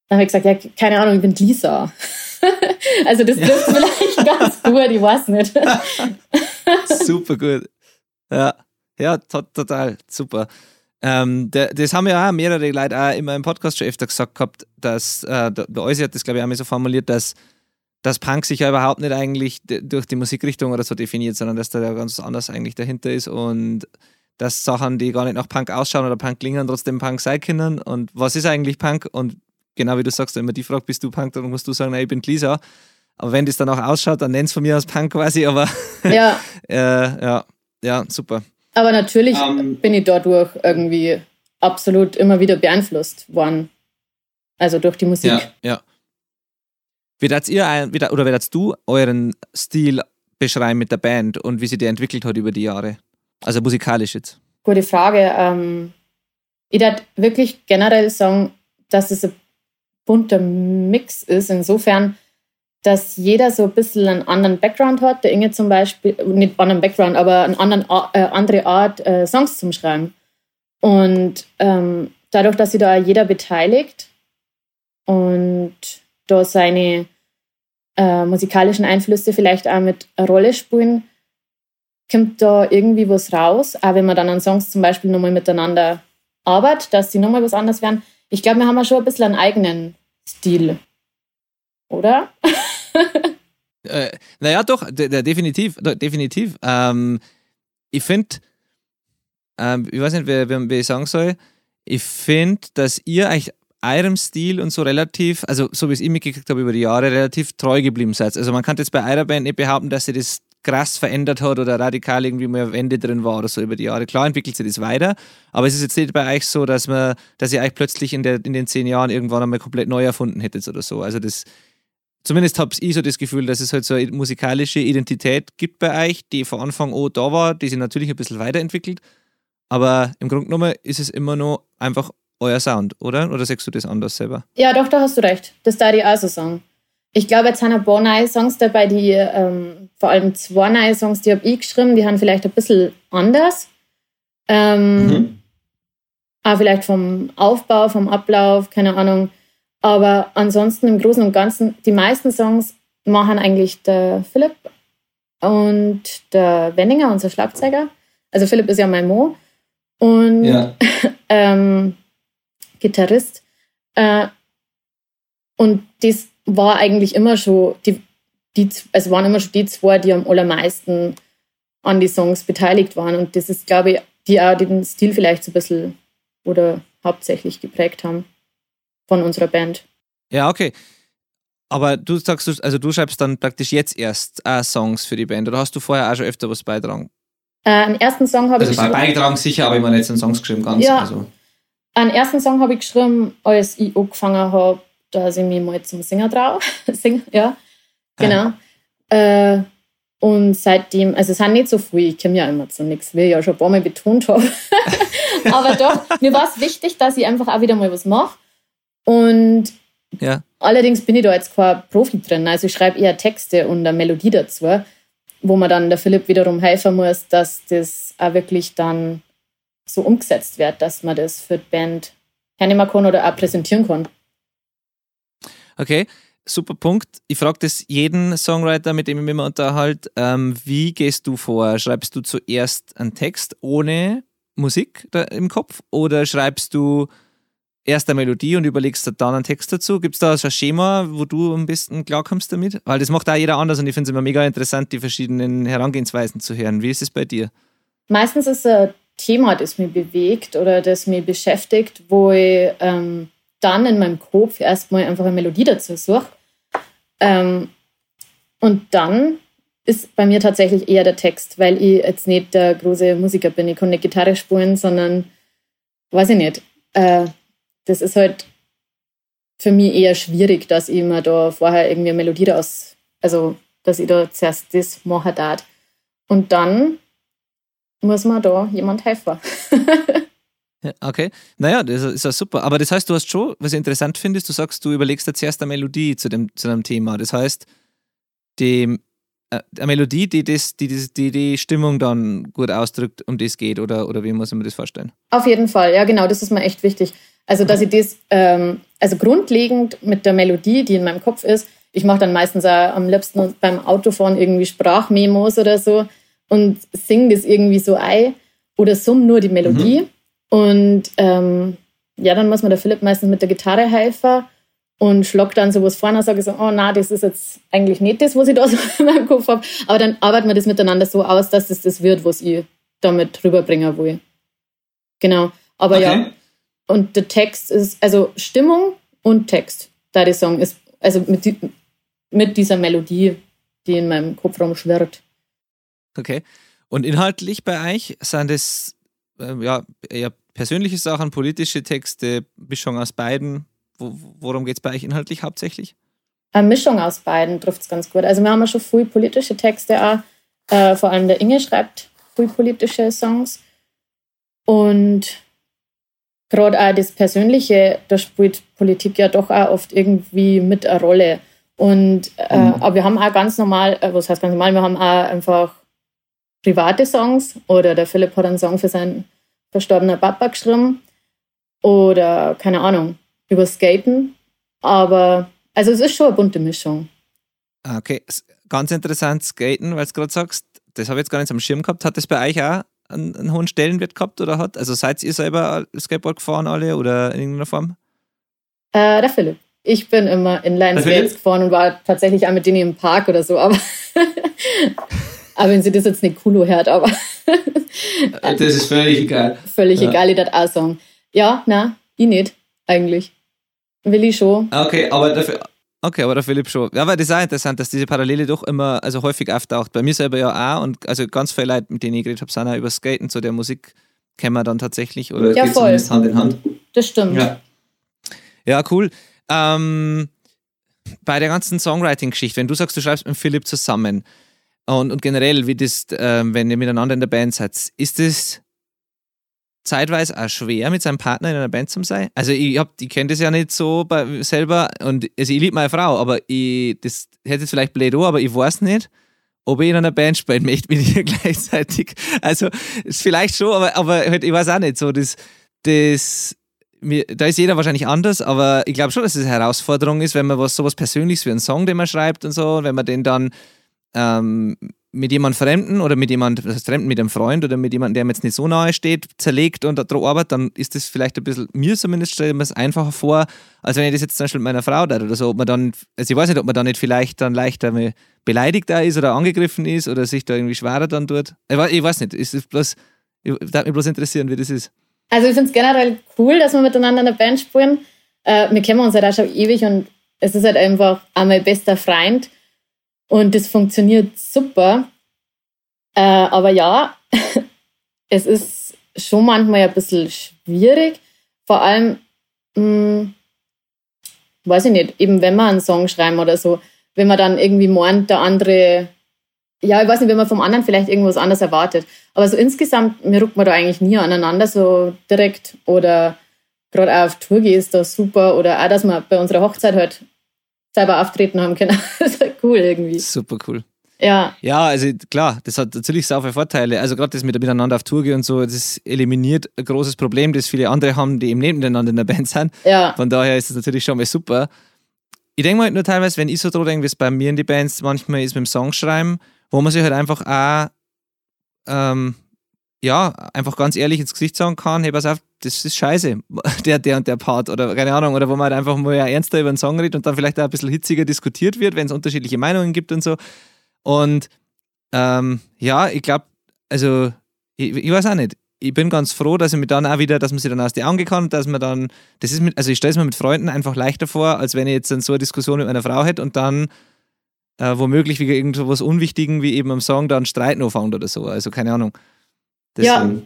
Dann habe ich gesagt, ja, keine Ahnung, ich bin Lisa. also das ja. dürfte vielleicht ganz gut, ich weiß nicht. super gut. Ja, ja, total, super. Ähm, der, das haben ja auch mehrere Leute auch immer im Podcast schon öfter gesagt gehabt, dass äh, der Eusi hat das, glaube ich, auch mal so formuliert, dass, dass Punk sich ja überhaupt nicht eigentlich durch die Musikrichtung oder so definiert, sondern dass da ja ganz anders eigentlich dahinter ist und dass Sachen, die gar nicht nach Punk ausschauen oder Punk klingen, trotzdem Punk sein können. Und was ist eigentlich Punk? Und genau wie du sagst, wenn man die fragt, bist du Punk, dann musst du sagen, nein, ich bin Lisa. Aber wenn das dann auch ausschaut, dann nennt es von mir aus Punk quasi, aber ja, äh, ja, ja, super. Aber natürlich um, ähm, bin ich dadurch irgendwie absolut immer wieder beeinflusst worden. Also durch die Musik. Ja, ja. Wie ihr ein, wie, oder wie du euren Stil beschreiben mit der Band und wie sie der entwickelt hat über die Jahre? Also musikalisch jetzt. Gute Frage. Ähm, ich darf wirklich generell sagen, dass es ein bunter Mix ist. Insofern, dass jeder so ein bisschen einen anderen Background hat. Der Inge zum Beispiel, nicht anderen Background, aber eine anderen, äh, andere Art, äh, Songs zum Schreiben. Und ähm, dadurch, dass sich da jeder beteiligt und da seine äh, musikalischen Einflüsse vielleicht auch mit eine Rolle spielen, kommt da irgendwie was raus. Auch wenn man dann an Songs zum Beispiel nochmal miteinander arbeitet, dass die nochmal was anderes werden. Ich glaube, wir haben ja schon ein bisschen einen eigenen Stil. Oder? äh, naja, doch, definitiv, definitiv. Ähm, ich finde, ähm, ich weiß nicht, wer, wer, wer ich sagen soll, ich finde, dass ihr euch eurem Stil und so relativ, also so wie es ich mitgekriegt habe über die Jahre, relativ treu geblieben seid. Also man kann jetzt bei eurer Band nicht behaupten, dass sie das krass verändert hat oder radikal irgendwie mehr Wände drin war oder so über die Jahre. Klar entwickelt sich das weiter, aber es ist jetzt nicht bei euch so, dass man, dass ihr euch plötzlich in, der, in den zehn Jahren irgendwann einmal komplett neu erfunden hättet oder so. Also das zumindest habe ich so das Gefühl, dass es halt so eine musikalische Identität gibt bei euch, die von Anfang an da war, die sich natürlich ein bisschen weiterentwickelt. Aber im Grunde genommen ist es immer noch einfach euer Sound, oder? Oder sagst du das anders selber? Ja, doch, da hast du recht. Das da die auch so sagen. Ich glaube, jetzt sind ein paar neue Songs dabei, die ähm, vor allem zwei neue Songs, die habe ich geschrieben, die haben vielleicht ein bisschen anders. Ähm, mhm. Auch vielleicht vom Aufbau, vom Ablauf, keine Ahnung. Aber ansonsten im Großen und Ganzen, die meisten Songs machen eigentlich der Philipp und der Wenninger, unser Schlagzeuger. Also Philipp ist ja mein Mo. Und ja. ähm, Gitarrist. Äh, und das war eigentlich immer schon, die, die, es waren immer schon die zwei, die am allermeisten an die Songs beteiligt waren. Und das ist, glaube ich, die auch den Stil vielleicht so ein bisschen oder hauptsächlich geprägt haben von unserer Band. Ja, okay. Aber du sagst, also du schreibst dann praktisch jetzt erst äh, Songs für die Band oder hast du vorher auch schon öfter was beitragen? Äh, einen ersten Song habe also ich geschrieben. Also beigetragen sicher, aber ich meine jetzt einen Songs geschrieben, ganz. Ja, also. einen ersten Song habe ich geschrieben, als ich angefangen habe, dass ich mich mal zum Singer traue. Sing, ja, genau. Ja. Äh, und seitdem, also es sind nicht so viel, ich komme ja immer zu nichts, wie ich ja schon ein paar Mal betont habe. aber doch, mir war es wichtig, dass ich einfach auch wieder mal was mache. Und ja. allerdings bin ich da jetzt kein Profi drin. Also ich schreibe eher Texte und eine Melodie dazu, wo man dann der Philipp wiederum helfen muss, dass das auch wirklich dann so umgesetzt wird, dass man das für die Band hernehmen kann oder auch präsentieren kann. Okay, super Punkt. Ich frage das jeden Songwriter, mit dem ich mich immer unterhalte. Ähm, wie gehst du vor? Schreibst du zuerst einen Text ohne Musik im Kopf oder schreibst du erst eine Melodie und überlegst dann einen Text dazu? Gibt es da so ein Schema, wo du am besten klarkommst damit? Weil das macht auch jeder anders und ich finde es immer mega interessant, die verschiedenen Herangehensweisen zu hören. Wie ist es bei dir? Meistens ist es ein Thema, das mich bewegt oder das mich beschäftigt, wo ich ähm, dann in meinem Kopf erstmal einfach eine Melodie dazu suche. Ähm, und dann ist bei mir tatsächlich eher der Text, weil ich jetzt nicht der große Musiker bin. Ich kann nicht Gitarre spielen, sondern, weiß ich nicht. Äh, das ist halt für mich eher schwierig, dass ich mir da vorher irgendwie eine Melodie raus, also dass ich da zuerst das machen darf. Und dann muss man da jemand helfen. okay. Naja, das ist ja super. Aber das heißt, du hast schon, was ich interessant finde, ist, du sagst, du überlegst dir zuerst eine Melodie zu dem, zu dem Thema. Das heißt, die, äh, eine Melodie, die, das, die, die, die die Stimmung dann gut ausdrückt, um das geht, oder, oder wie muss man das vorstellen? Auf jeden Fall, ja, genau, das ist mir echt wichtig. Also, dass ich das, ähm, also grundlegend mit der Melodie, die in meinem Kopf ist, ich mache dann meistens auch am liebsten beim Autofahren irgendwie Sprachmemos oder so und singe das irgendwie so ein oder summ nur die Melodie. Mhm. Und ähm, ja, dann muss man der Philipp meistens mit der Gitarre helfen und schlagt dann sowas vorne und sage so, oh na, das ist jetzt eigentlich nicht das, was ich da so in meinem Kopf habe. Aber dann arbeiten wir das miteinander so aus, dass es das wird, was ich damit rüberbringen will. Genau. Aber okay. ja, und der Text ist, also Stimmung und Text, da die Song ist, also mit, die, mit dieser Melodie, die in meinem Kopf rumschwirrt. Okay. Und inhaltlich bei euch sind es äh, ja, eher persönliche Sachen, politische Texte, Mischung aus beiden. Wo, worum geht es bei euch inhaltlich hauptsächlich? Eine Mischung aus beiden trifft es ganz gut. Also wir haben ja schon viel politische Texte auch. Äh, vor allem der Inge schreibt viel politische Songs. Und gerade auch das Persönliche, da spielt Politik ja doch auch oft irgendwie mit eine Rolle. Und äh, mhm. aber wir haben auch ganz normal, äh, was heißt ganz normal, wir haben auch einfach private Songs oder der Philipp hat einen Song für seinen verstorbenen Papa geschrieben oder keine Ahnung, über Skaten. Aber also es ist schon eine bunte Mischung. Ah, okay, ganz interessant, Skaten, weil du gerade sagst, das habe ich jetzt gar nicht am Schirm gehabt. Hat das bei euch auch einen, einen, hohen Stellenwert gehabt oder hat? Also seid ihr selber Skateboard gefahren alle oder in irgendeiner Form? Äh, der Philipp. Ich bin immer in Line Skates gefahren und war tatsächlich auch mit denen im Park oder so, aber, aber wenn sie das jetzt nicht cool hört, aber das ist völlig egal. Völlig ja. egal, ich das auch sagen. Ja, na, ich nicht, eigentlich. Will ich schon. Okay, aber dafür, Okay, aber der Philipp schon. Ja, weil das ist auch interessant, dass diese Parallele doch immer, also häufig auftaucht. Bei mir selber ja auch und also ganz viele Leute, mit denen ich geredet habe, sind auch über Skaten zu der Musik kennen wir dann tatsächlich oder ja, geht zumindest Hand in Hand. Das stimmt. Ja, ja cool. Ähm, bei der ganzen Songwriting-Geschichte, wenn du sagst, du schreibst mit Philipp zusammen und, und generell, wie das, äh, wenn ihr miteinander in der Band seid, ist das zeitweise auch schwer, mit seinem Partner in einer Band zu sein? Also ich, ich kenne das ja nicht so bei, selber und also ich liebe meine Frau, aber ich, das hätte jetzt vielleicht blöd auch, aber ich weiß nicht, ob ich in einer Band spielen möchte mit ihr gleichzeitig. Also vielleicht schon, aber, aber halt, ich weiß auch nicht so, das, das da ist jeder wahrscheinlich anders, aber ich glaube schon, dass es eine Herausforderung ist, wenn man was sowas Persönliches wie einen Song, den man schreibt und so, wenn man den dann ähm, mit jemandem Fremden oder mit jemandem, das heißt Fremden, mit einem Freund oder mit jemandem, der mir jetzt nicht so nahe steht, zerlegt und daran arbeitet, dann ist das vielleicht ein bisschen, mir zumindest stelle ich mir es einfacher vor, als wenn ich das jetzt zum Beispiel mit meiner Frau da oder so, ob man dann, also ich weiß nicht, ob man da nicht vielleicht dann leichter beleidigt da ist oder angegriffen ist oder sich da irgendwie schwerer dann tut. Ich weiß, ich weiß nicht, ist bloß, ich würde mich bloß interessieren, wie das ist. Also ich finde es generell cool, dass wir miteinander in der Band spielen. Äh, wir kennen uns halt auch schon ewig und es ist halt einfach auch mein bester Freund und das funktioniert super. Äh, aber ja, es ist schon manchmal ein bisschen schwierig. Vor allem, mh, hm, weiß ich nicht, eben wenn wir einen Song schreiben oder so, wenn man dann irgendwie meint, der andere ja, ich weiß nicht, wenn man vom anderen vielleicht irgendwas anderes erwartet. Aber so insgesamt, mir ruckt man da eigentlich nie aneinander so direkt. Oder gerade auch auf Tour geht ist das super. Oder auch, dass wir bei unserer Hochzeit halt selber auftreten haben können. das ist halt cool irgendwie. Super cool. Ja. Ja, also klar, das hat natürlich viele Vorteile. Also gerade das mit miteinander auf Tour gehen und so, das eliminiert ein großes Problem, das viele andere haben, die eben nebeneinander in der Band sind. Ja. Von daher ist es natürlich schon mal super. Ich denke mal halt nur teilweise, wenn ich so dran denke, wie es bei mir in die Bands manchmal ist mit dem Songschreiben, wo man sich halt einfach auch, ähm, ja, einfach ganz ehrlich ins Gesicht sagen kann, hey, pass auf, das ist scheiße, der, der und der Part oder keine Ahnung, oder wo man halt einfach mal ja ernster über einen Song redet und dann vielleicht auch ein bisschen hitziger diskutiert wird, wenn es unterschiedliche Meinungen gibt und so. Und ähm, ja, ich glaube, also ich, ich, weiß auch nicht. Ich bin ganz froh, dass ich mir dann auch wieder, dass man sich dann aus die Augen kann, dass man dann, das ist mit, also ich stelle es mir mit Freunden einfach leichter vor, als wenn ich jetzt dann so eine Diskussion mit meiner Frau hätte und dann äh, womöglich wegen irgendwas Unwichtigen wie eben am Song dann Streit anfängt oder so. Also keine Ahnung. Deswegen. Ja,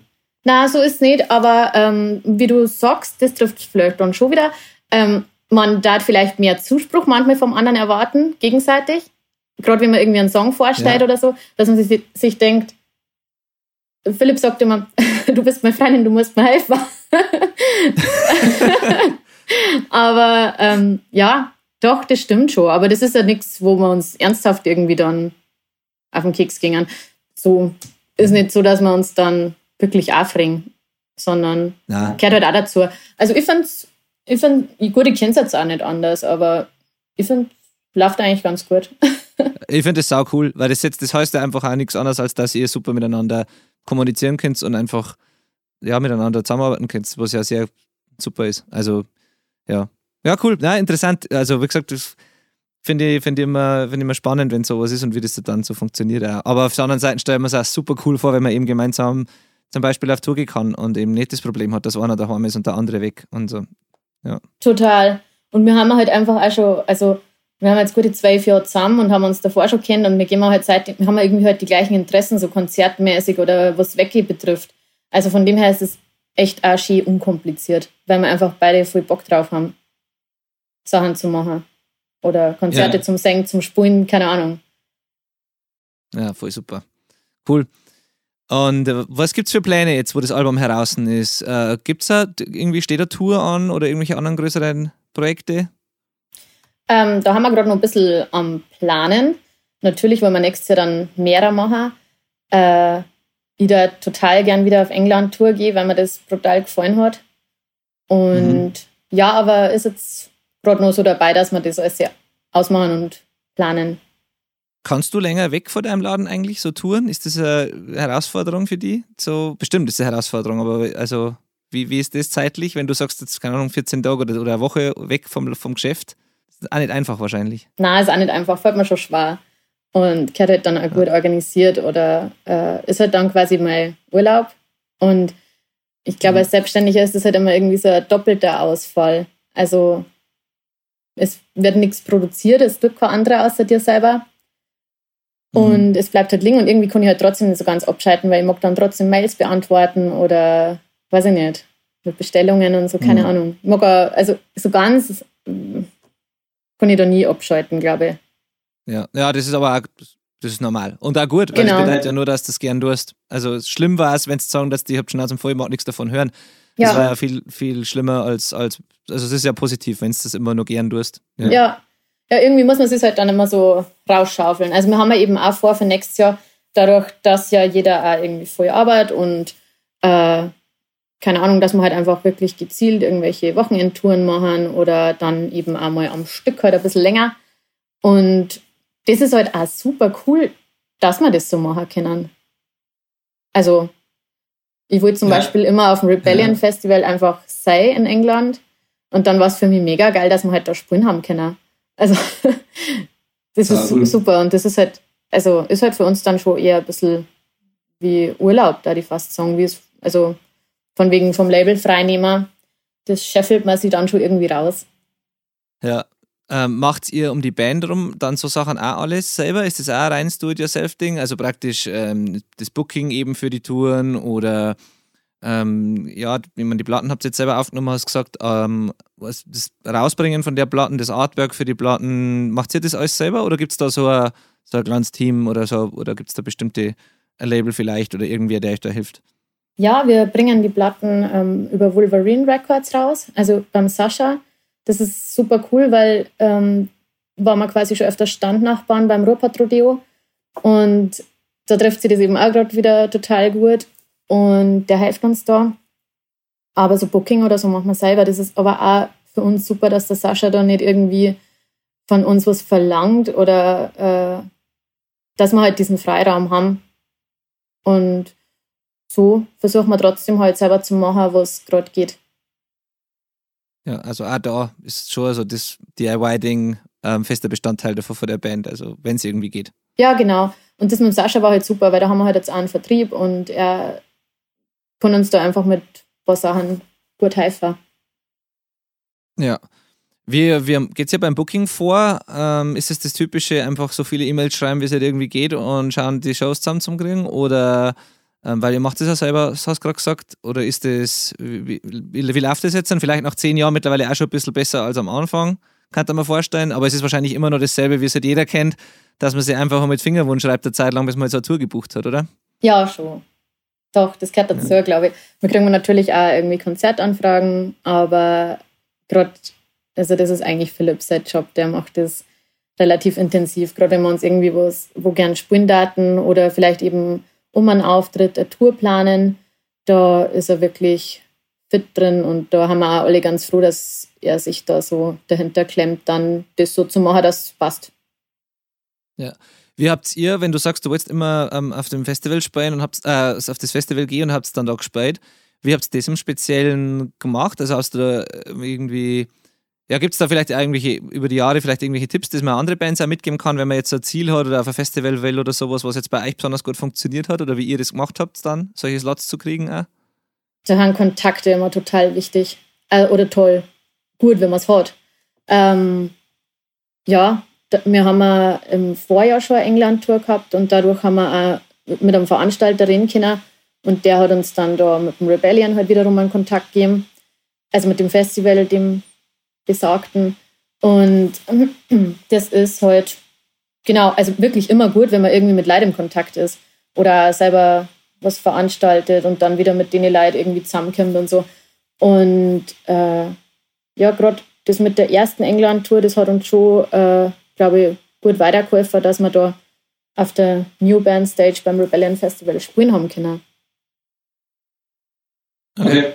na, so ist es nicht, aber ähm, wie du sagst, das trifft vielleicht dann schon wieder. Ähm, man darf vielleicht mehr Zuspruch manchmal vom anderen erwarten, gegenseitig. Gerade wenn man irgendwie einen Song vorstellt ja. oder so, dass man sich, sich denkt, Philipp sagt immer, du bist meine Freundin, du musst mir helfen. aber ähm, ja, doch, das stimmt schon. Aber das ist ja nichts, wo wir uns ernsthaft irgendwie dann auf den Keks gingen. So ist nicht so, dass wir uns dann wirklich aufregen, sondern ja. gehört halt auch dazu. Also ich finde ich find, gut, ich kenne es jetzt auch nicht anders, aber ich finde, läuft eigentlich ganz gut. ich finde das sau cool, weil das jetzt, das heißt ja einfach auch nichts anderes, als dass ihr super miteinander kommunizieren könnt und einfach ja, miteinander zusammenarbeiten könnt, was ja sehr super ist. Also ja, ja, cool. Ja, interessant. Also, wie gesagt, das finde ich, find ich, immer, find ich immer spannend, wenn sowas ist und wie das dann so funktioniert. Aber auf der anderen Seite stellen wir es auch super cool vor, wenn man eben gemeinsam zum Beispiel auf Tour gehen kann und eben nicht das Problem hat, dass einer daheim ist und der andere weg und so. Ja. Total. Und wir haben halt einfach auch schon, also wir haben jetzt gute zwölf Jahre zusammen und haben uns davor schon kennt und wir gehen halt seit, wir haben irgendwie halt die gleichen Interessen, so konzertmäßig oder was Wegge betrifft. Also von dem her ist es echt auch schön unkompliziert, weil wir einfach beide voll Bock drauf haben. Sachen zu machen. Oder Konzerte ja. zum Singen, zum Spulen, keine Ahnung. Ja, voll super. Cool. Und äh, was gibt es für Pläne jetzt, wo das Album heraus ist? Äh, es da irgendwie, steht da Tour an oder irgendwelche anderen größeren Projekte? Ähm, da haben wir gerade noch ein bisschen am Planen. Natürlich wollen wir nächstes Jahr dann mehrer machen. Äh, ich da total gern wieder auf England Tour gehe, weil mir das brutal gefallen hat. Und mhm. ja, aber ist jetzt gerade noch so dabei, dass wir das alles ausmachen und planen. Kannst du länger weg von deinem Laden eigentlich so touren? Ist das eine Herausforderung für die? So, bestimmt ist es eine Herausforderung, aber also, wie, wie ist das zeitlich, wenn du sagst, jetzt, keine Ahnung, 14 Tage oder, oder eine Woche weg vom, vom Geschäft? Das ist auch nicht einfach wahrscheinlich. Nein, ist auch nicht einfach, fällt mir schon schwer. Und gehört halt dann auch gut organisiert oder äh, ist halt dann quasi mein Urlaub. Und ich glaube, mhm. als Selbstständiger ist das halt immer irgendwie so ein doppelter Ausfall. Also es wird nichts produziert, es tut kein anderer außer dir selber. Mhm. Und es bleibt halt liegen und irgendwie kann ich halt trotzdem nicht so ganz abschalten, weil ich mag dann trotzdem Mails beantworten oder weiß ich nicht, mit Bestellungen und so, keine mhm. Ahnung. Ich mag auch, also so ganz kann ich da nie abschalten, glaube ich. Ja, ja, das ist aber auch, das ist normal. Und auch gut, weil genau. das bedeutet ja nur, dass du das gern tust. Also schlimm war es, wenn du sagen, dass die habt schon aus dem Vollmarkt nichts davon hören. Das ja. war ja viel, viel schlimmer als, als, also es ist ja positiv, wenn du das immer nur gern tust. Ja. ja. Ja. irgendwie muss man sich halt dann immer so rausschaufeln. Also wir haben ja eben auch vor für nächstes Jahr, dadurch, dass ja jeder auch irgendwie voll arbeitet und äh, keine Ahnung, dass wir halt einfach wirklich gezielt irgendwelche Wochenendtouren machen oder dann eben einmal am Stück halt ein bisschen länger. Und das ist halt auch super cool, dass wir das so machen können. Also, ich wollte zum ja. Beispiel immer auf dem Rebellion ja. Festival einfach sein in England. Und dann war es für mich mega geil, dass wir halt da spielen haben können. Also, das ist cool. super. Und das ist halt, also, ist halt für uns dann schon eher ein bisschen wie Urlaub, da die fast sagen, wie es, also, von wegen vom Label Freinehmer, das scheffelt man sich dann schon irgendwie raus. Ja. Ähm, macht ihr um die Band rum dann so Sachen auch alles selber? Ist das auch ein reines Do-it-yourself-Ding? Also praktisch ähm, das Booking eben für die Touren oder ähm, ja, wie man die Platten habt ihr jetzt selber aufgenommen, hast gesagt, ähm, was, das Rausbringen von der Platten, das Artwork für die Platten, macht ihr das alles selber oder gibt es da so ein, so ein kleines Team oder so, oder gibt es da bestimmte Label vielleicht oder irgendwer, der euch da hilft? Ja, wir bringen die Platten ähm, über Wolverine Records raus, also beim Sascha. Das ist super cool, weil ähm, waren wir quasi schon öfter Standnachbarn beim Ruhrpott-Rodeo und da trifft sie das eben auch gerade wieder total gut und der hilft uns da. Aber so Booking oder so machen wir selber. Das ist aber auch für uns super, dass der Sascha da nicht irgendwie von uns was verlangt oder äh, dass wir halt diesen Freiraum haben. Und so versuchen wir trotzdem halt selber zu machen, was gerade geht. Ja, also auch da ist schon so das DIY-Ding ähm, fester Bestandteil davon von der Band, also wenn es irgendwie geht. Ja, genau. Und das mit dem Sascha war halt super, weil da haben wir halt jetzt auch einen Vertrieb und er kann uns da einfach mit ein paar Sachen gut helfen. Ja. Wie, wie geht es ja beim Booking vor? Ähm, ist es das typische, einfach so viele E-Mails schreiben, wie es halt irgendwie geht und schauen, die Shows zusammen zu kriegen? Oder ähm, weil ihr macht das ja selber, das hast du gerade gesagt, oder ist das, wie, wie, wie läuft das jetzt dann? Vielleicht nach zehn Jahren mittlerweile auch schon ein bisschen besser als am Anfang, kann man vorstellen, aber es ist wahrscheinlich immer noch dasselbe, wie es halt jeder kennt, dass man sich einfach mit Fingerwunsch schreibt, eine Zeit lang, bis man jetzt eine Tour gebucht hat, oder? Ja, schon. Doch, das gehört dazu, ja. glaube ich. Wir kriegen natürlich auch irgendwie Konzertanfragen, aber gerade, also das ist eigentlich Philips Job, der macht das relativ intensiv, gerade wenn wir uns irgendwie was, wo gern Spieldaten oder vielleicht eben um einen Auftritt, eine Tour planen. Da ist er wirklich fit drin und da haben wir auch alle ganz froh, dass er sich da so dahinter klemmt, dann das so zu machen, dass es passt. Ja. Wie habt ihr, wenn du sagst, du wolltest immer ähm, auf dem Festival spielen und habt äh, auf das Festival gehen und habt dann da gespielt, wie habt ihr das im Speziellen gemacht? Also hast du da äh, irgendwie ja, gibt es da vielleicht irgendwelche, über die Jahre vielleicht irgendwelche Tipps, die man andere Bands auch mitgeben kann, wenn man jetzt ein Ziel hat oder auf ein Festival will oder sowas, was jetzt bei euch besonders gut funktioniert hat oder wie ihr das gemacht habt, dann solche Slots zu kriegen auch? Da haben Kontakte immer total wichtig äh, oder toll. Gut, wenn man es hat. Ähm, ja, wir haben im Vorjahr schon eine England-Tour gehabt und dadurch haben wir auch mit einem Veranstalter reden können und der hat uns dann da mit dem Rebellion halt wiederum einen Kontakt gegeben. Also mit dem Festival, dem besagten. Und das ist halt, genau, also wirklich immer gut, wenn man irgendwie mit Leid im Kontakt ist oder selber was veranstaltet und dann wieder mit denen Leid irgendwie zusammenkommt und so. Und äh, ja, gerade das mit der ersten England-Tour, das hat uns schon, äh, glaube ich, gut weitergeholfen, dass wir da auf der New Band Stage beim Rebellion Festival spielen haben können. Okay.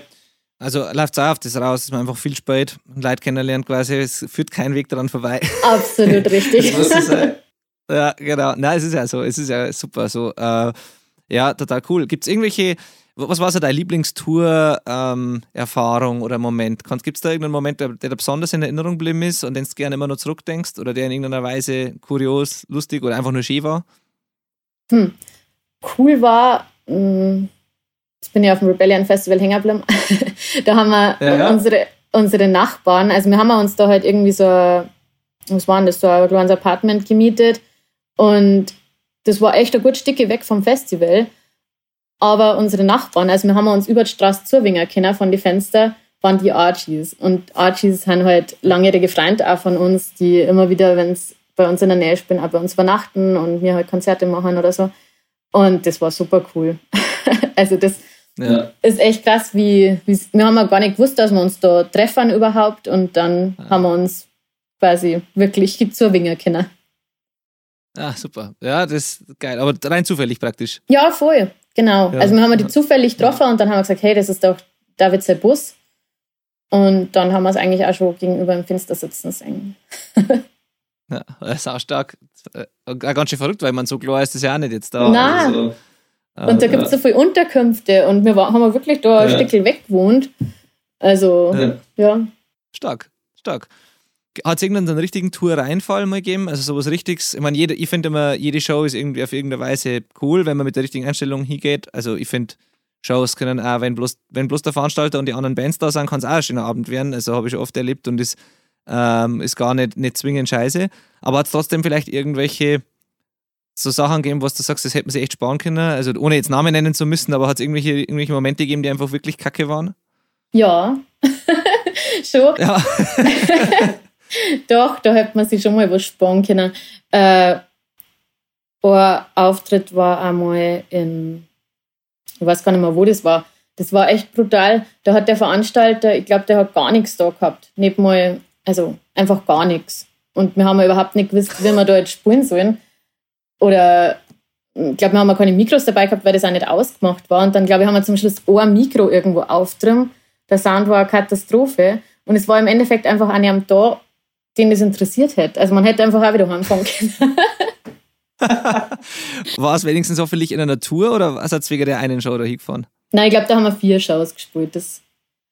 Also läuft es auch auf das raus, dass man einfach viel spät und Leute kennenlernt quasi. Es führt kein Weg daran vorbei. Absolut richtig. ja, genau. Nein, es ist ja so. Es ist ja super so. Äh, ja, total cool. Gibt es irgendwelche, was war so deine Lieblingstour-Erfahrung ähm, oder Moment? Gibt es da irgendeinen Moment, der, der besonders in Erinnerung geblieben ist und den du gerne immer noch zurückdenkst oder der in irgendeiner Weise kurios, lustig oder einfach nur schön war? Hm. Cool war, mh, hm, ich bin ja auf dem Rebellion Festival hängen geblieben. da haben wir ja, ja. Unsere, unsere Nachbarn, also wir haben uns da halt irgendwie so, was war denn das, so ein kleines Apartment gemietet und das war echt ein gut Stücke weg vom Festival. Aber unsere Nachbarn, also wir haben uns über die Straße zuwingen können von den Fenstern waren die Archies. Und Archies sind halt langjährige Freunde auch von uns, die immer wieder, wenn es bei uns in der Nähe spielen, auch bei uns übernachten und wir halt Konzerte machen oder so. Und das war super cool. also das ja. ist echt krass, wie, wie wir haben ja gar nicht gewusst, dass wir uns da treffen überhaupt und dann ja. haben wir uns quasi wirklich zur Winger können. Ah, super. Ja, das ist geil. Aber rein zufällig praktisch. Ja, voll. Genau. Ja. Also wir haben die zufällig getroffen und dann haben wir gesagt, hey, das ist doch David sein Bus. Und dann haben wir es eigentlich auch schon gegenüber im Fenster sitzen sehen. ja, das ist auch stark. Auch äh, ganz schön verrückt, weil man so klar ist, das ja auch nicht jetzt da. Nein. Also, und da gibt es so viele Unterkünfte und wir war, haben wirklich da ein Stückchen weg gewohnt. Also, ja. Stark, stark. Hat es irgendeinen richtigen Tour-Reinfall mal gegeben? Also sowas Richtiges? Ich meine, jede, ich finde immer, jede Show ist irgendwie auf irgendeine Weise cool, wenn man mit der richtigen Einstellung hingeht. Also ich finde, Shows können auch, wenn bloß, wenn bloß der Veranstalter und die anderen Bands da sind, kann es auch ein schöner Abend werden. Also habe ich schon oft erlebt und ist, ähm, ist gar nicht, nicht zwingend scheiße. Aber hat es trotzdem vielleicht irgendwelche so Sachen gegeben, was du sagst, das hätte man sich echt sparen können? Also ohne jetzt Namen nennen zu müssen, aber hat es irgendwelche, irgendwelche Momente gegeben, die einfach wirklich kacke waren? Ja, schon. Ja. Doch, da hätte man sich schon mal was sparen können. Äh, ein Auftritt war einmal in, ich weiß gar nicht mehr, wo das war. Das war echt brutal. Da hat der Veranstalter, ich glaube, der hat gar nichts da gehabt. Nicht mal, also einfach gar nichts. Und wir haben überhaupt nicht gewusst, wie wir da jetzt spielen sollen. Oder ich glaube, wir haben keine Mikros dabei gehabt, weil das auch nicht ausgemacht war. Und dann, glaube ich, haben wir zum Schluss ein Mikro irgendwo aufdrüben. Der Sound war eine Katastrophe. Und es war im Endeffekt einfach an einem da, den das interessiert hätte. Also man hätte einfach auch wieder heimfahren können. war es wenigstens hoffentlich in der Natur oder was hat es wegen der einen Show da hingefahren? Nein, ich glaube, da haben wir vier Shows gespielt. Das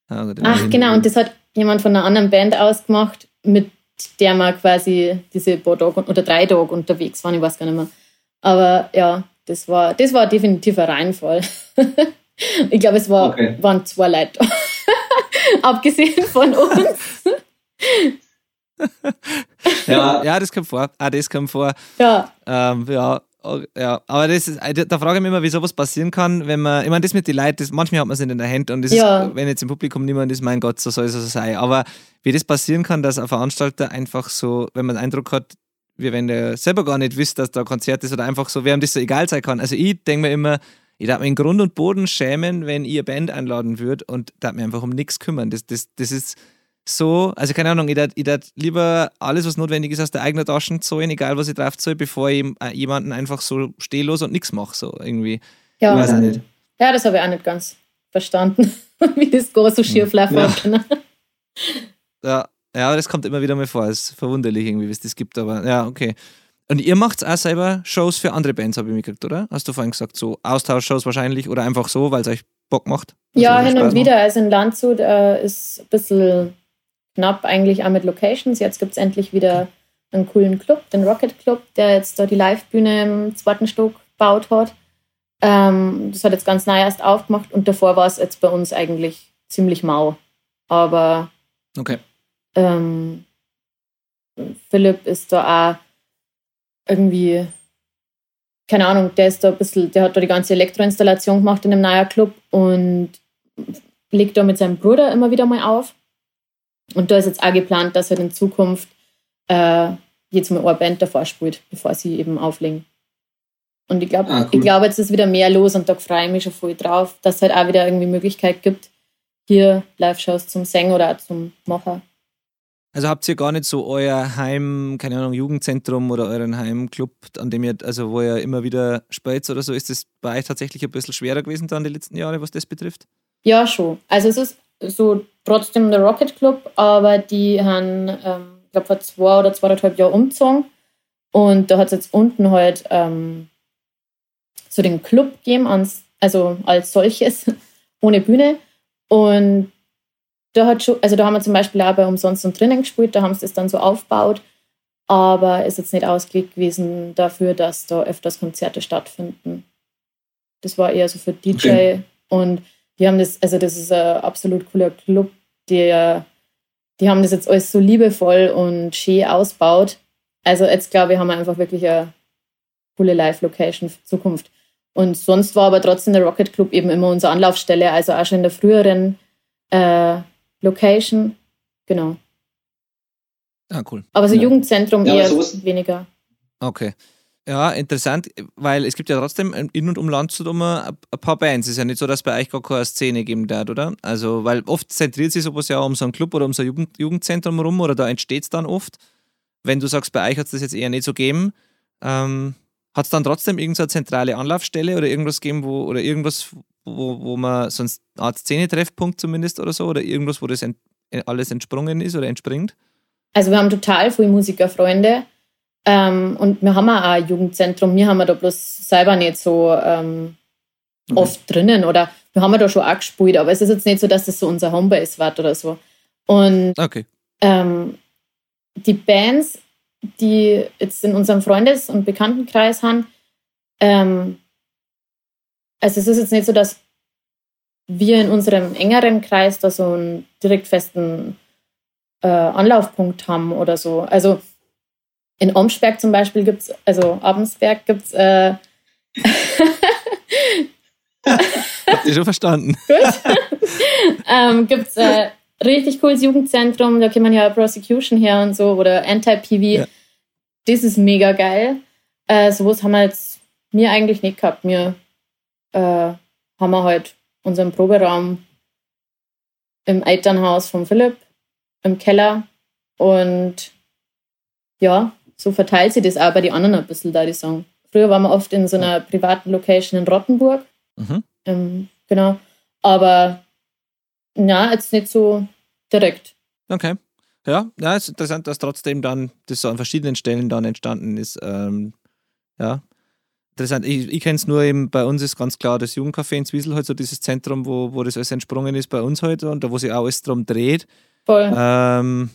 ah, gut, Ach, genau, und das hat jemand von einer anderen Band ausgemacht, mit der wir quasi diese paar Tage oder drei Tage unterwegs waren, ich weiß gar nicht mehr. Aber ja, das war, das war definitiv ein Reinfall. ich glaube, es war, okay. waren zwei Leute Abgesehen von uns. Ja. ja, das kommt vor. Ah, das kommt vor. Ja. Ähm, ja, ja, aber das ist, da frage ich mich immer, wie sowas passieren kann, wenn man, ich meine, das mit den Leuten, das, manchmal hat man es nicht in der Hand und ja. ist, wenn jetzt im Publikum niemand ist, mein Gott, so soll es so sein. Aber wie das passieren kann, dass ein Veranstalter einfach so, wenn man den Eindruck hat, wie wenn der selber gar nicht wisst, dass da ein Konzert ist oder einfach so, während das so egal sein kann. Also ich denke mir immer, ich darf mich in Grund und Boden schämen, wenn ihr Band einladen würdet und darf mich einfach um nichts kümmern. Das, das, das ist so, also keine Ahnung, ich darf lieber alles, was notwendig ist, aus der eigenen Tasche zahlen, egal was ich drauf zahle, bevor ich äh, jemanden einfach so stehlos und nichts mache, so irgendwie. Ja, ich weiß auch nicht. ja das habe ich auch nicht ganz verstanden, wie das gar so schief laufen ja. kann. ja, ja, das kommt immer wieder mal vor. Es ist verwunderlich irgendwie, wie es das gibt, aber ja, okay. Und ihr macht auch selber Shows für andere Bands, habe ich mitgekriegt, oder? Hast du vorhin gesagt, so Austauschshows wahrscheinlich oder einfach so, weil es euch Bock macht? Ja, hin und wieder. Also in Landshut äh, ist ein bisschen knapp eigentlich auch mit Locations. Jetzt gibt es endlich wieder einen coolen Club, den Rocket Club, der jetzt da die Livebühne im zweiten Stock gebaut hat. Ähm, das hat jetzt ganz neu erst aufgemacht und davor war es jetzt bei uns eigentlich ziemlich mau. Aber okay. ähm, Philipp ist da auch irgendwie, keine Ahnung, der ist da ein bisschen, der hat da die ganze Elektroinstallation gemacht in einem neuen Club und legt da mit seinem Bruder immer wieder mal auf. Und da ist jetzt auch geplant, dass er in Zukunft äh, jetzt mal eine Band davor spielt, bevor sie eben auflegen. Und ich glaube, ah, cool. ich glaube, jetzt ist wieder mehr los und da freue ich mich schon voll drauf, dass es halt auch wieder irgendwie Möglichkeit gibt, hier Live-Shows zum Singen oder auch zum Machen. Also habt ihr gar nicht so euer Heim, keine Ahnung, Jugendzentrum oder euren Heimclub, an dem ihr, also wo ihr immer wieder spielt oder so, ist das bei euch tatsächlich ein bisschen schwerer gewesen dann die letzten Jahre, was das betrifft? Ja, schon. Also es ist so trotzdem der Rocket Club, aber die haben, ähm, ich glaube, vor zwei oder zweieinhalb Jahren umgezogen. Und da hat es jetzt unten halt ähm, so den Club gegeben, ans, also als solches, ohne Bühne. Und da hat schon, also da haben wir zum Beispiel auch bei Umsonst und drinnen gespielt, da haben sie das dann so aufgebaut, aber ist jetzt nicht ausgelegt gewesen dafür, dass da öfters Konzerte stattfinden. Das war eher so für DJ okay. und die haben das, also das ist ein absolut cooler Club, der, die haben das jetzt alles so liebevoll und schön ausbaut. Also jetzt glaube ich, haben wir einfach wirklich eine coole Live-Location für Zukunft. Und sonst war aber trotzdem der Rocket Club eben immer unsere Anlaufstelle, also auch schon in der früheren äh, Location, genau. Ah, cool. Aber so Ja. Jugendzentrum Ja, eher weniger. Okay. Ja, interessant, weil es gibt ja trotzdem in und um Landshut immer ein paar Bands. Es ist ja nicht so, dass bei euch gar keine Szene geben darf, oder? Also, weil oft zentriert sich sowas ja um so einen Club oder um so ein Jugend Jugendzentrum rum oder da entsteht es dann oft. Wenn du sagst, bei euch hat es das jetzt eher nicht so gegeben, ähm, hat es dann trotzdem irgendeine zentrale Anlaufstelle oder irgendwas gegeben, wo, oder irgendwas, wo, wo man so eine Art Szene-Treffpunkt zumindest oder so, oder irgendwas, wo das ent, alles entsprungen ist oder entspringt? Also wir haben total viele Musikerfreunde ähm, und wir haben auch ein Jugendzentrum. Wir haben da bloß selber nicht so ähm, Mhm. oft drinnen oder wir haben da schon auch gespielt, aber es ist jetzt nicht so, dass das so unser Homebase wird oder so. Und Okay. ähm, die Bands, die jetzt in unserem Freundes- und Bekanntenkreis haben, ähm, also es ist jetzt nicht so, dass wir in unserem engeren Kreis da so einen direkt festen äh, Anlaufpunkt haben oder so. Also in Omsberg zum Beispiel gibt es, also Abensberg gibt es, äh, Habt ihr schon verstanden? ähm, gibt es äh, richtig cooles Jugendzentrum, da kommen ja Prosecution her und so oder Anti-PV. Ja. Das ist mega geil. Äh, sowas haben wir jetzt mir eigentlich nicht gehabt. Wir äh, haben wir halt unseren Proberaum im Elternhaus von Philipp im Keller und ja, so verteilt sich das auch bei den anderen ein bisschen, da die sagen. Früher waren wir oft in so einer privaten Location in Rottenburg. Mhm. Ähm, genau. Aber na, jetzt nicht so direkt. Okay. Ja, ja, ist interessant, dass trotzdem dann das so an verschiedenen Stellen dann entstanden ist. Ähm, ja, interessant. Ich, ich kenne es nur eben, bei uns ist ganz klar das Jugendcafé in Zwiesel halt so dieses Zentrum, wo, wo das alles entsprungen ist bei uns heute und da, wo sich auch alles drum dreht. Voll. Ähm,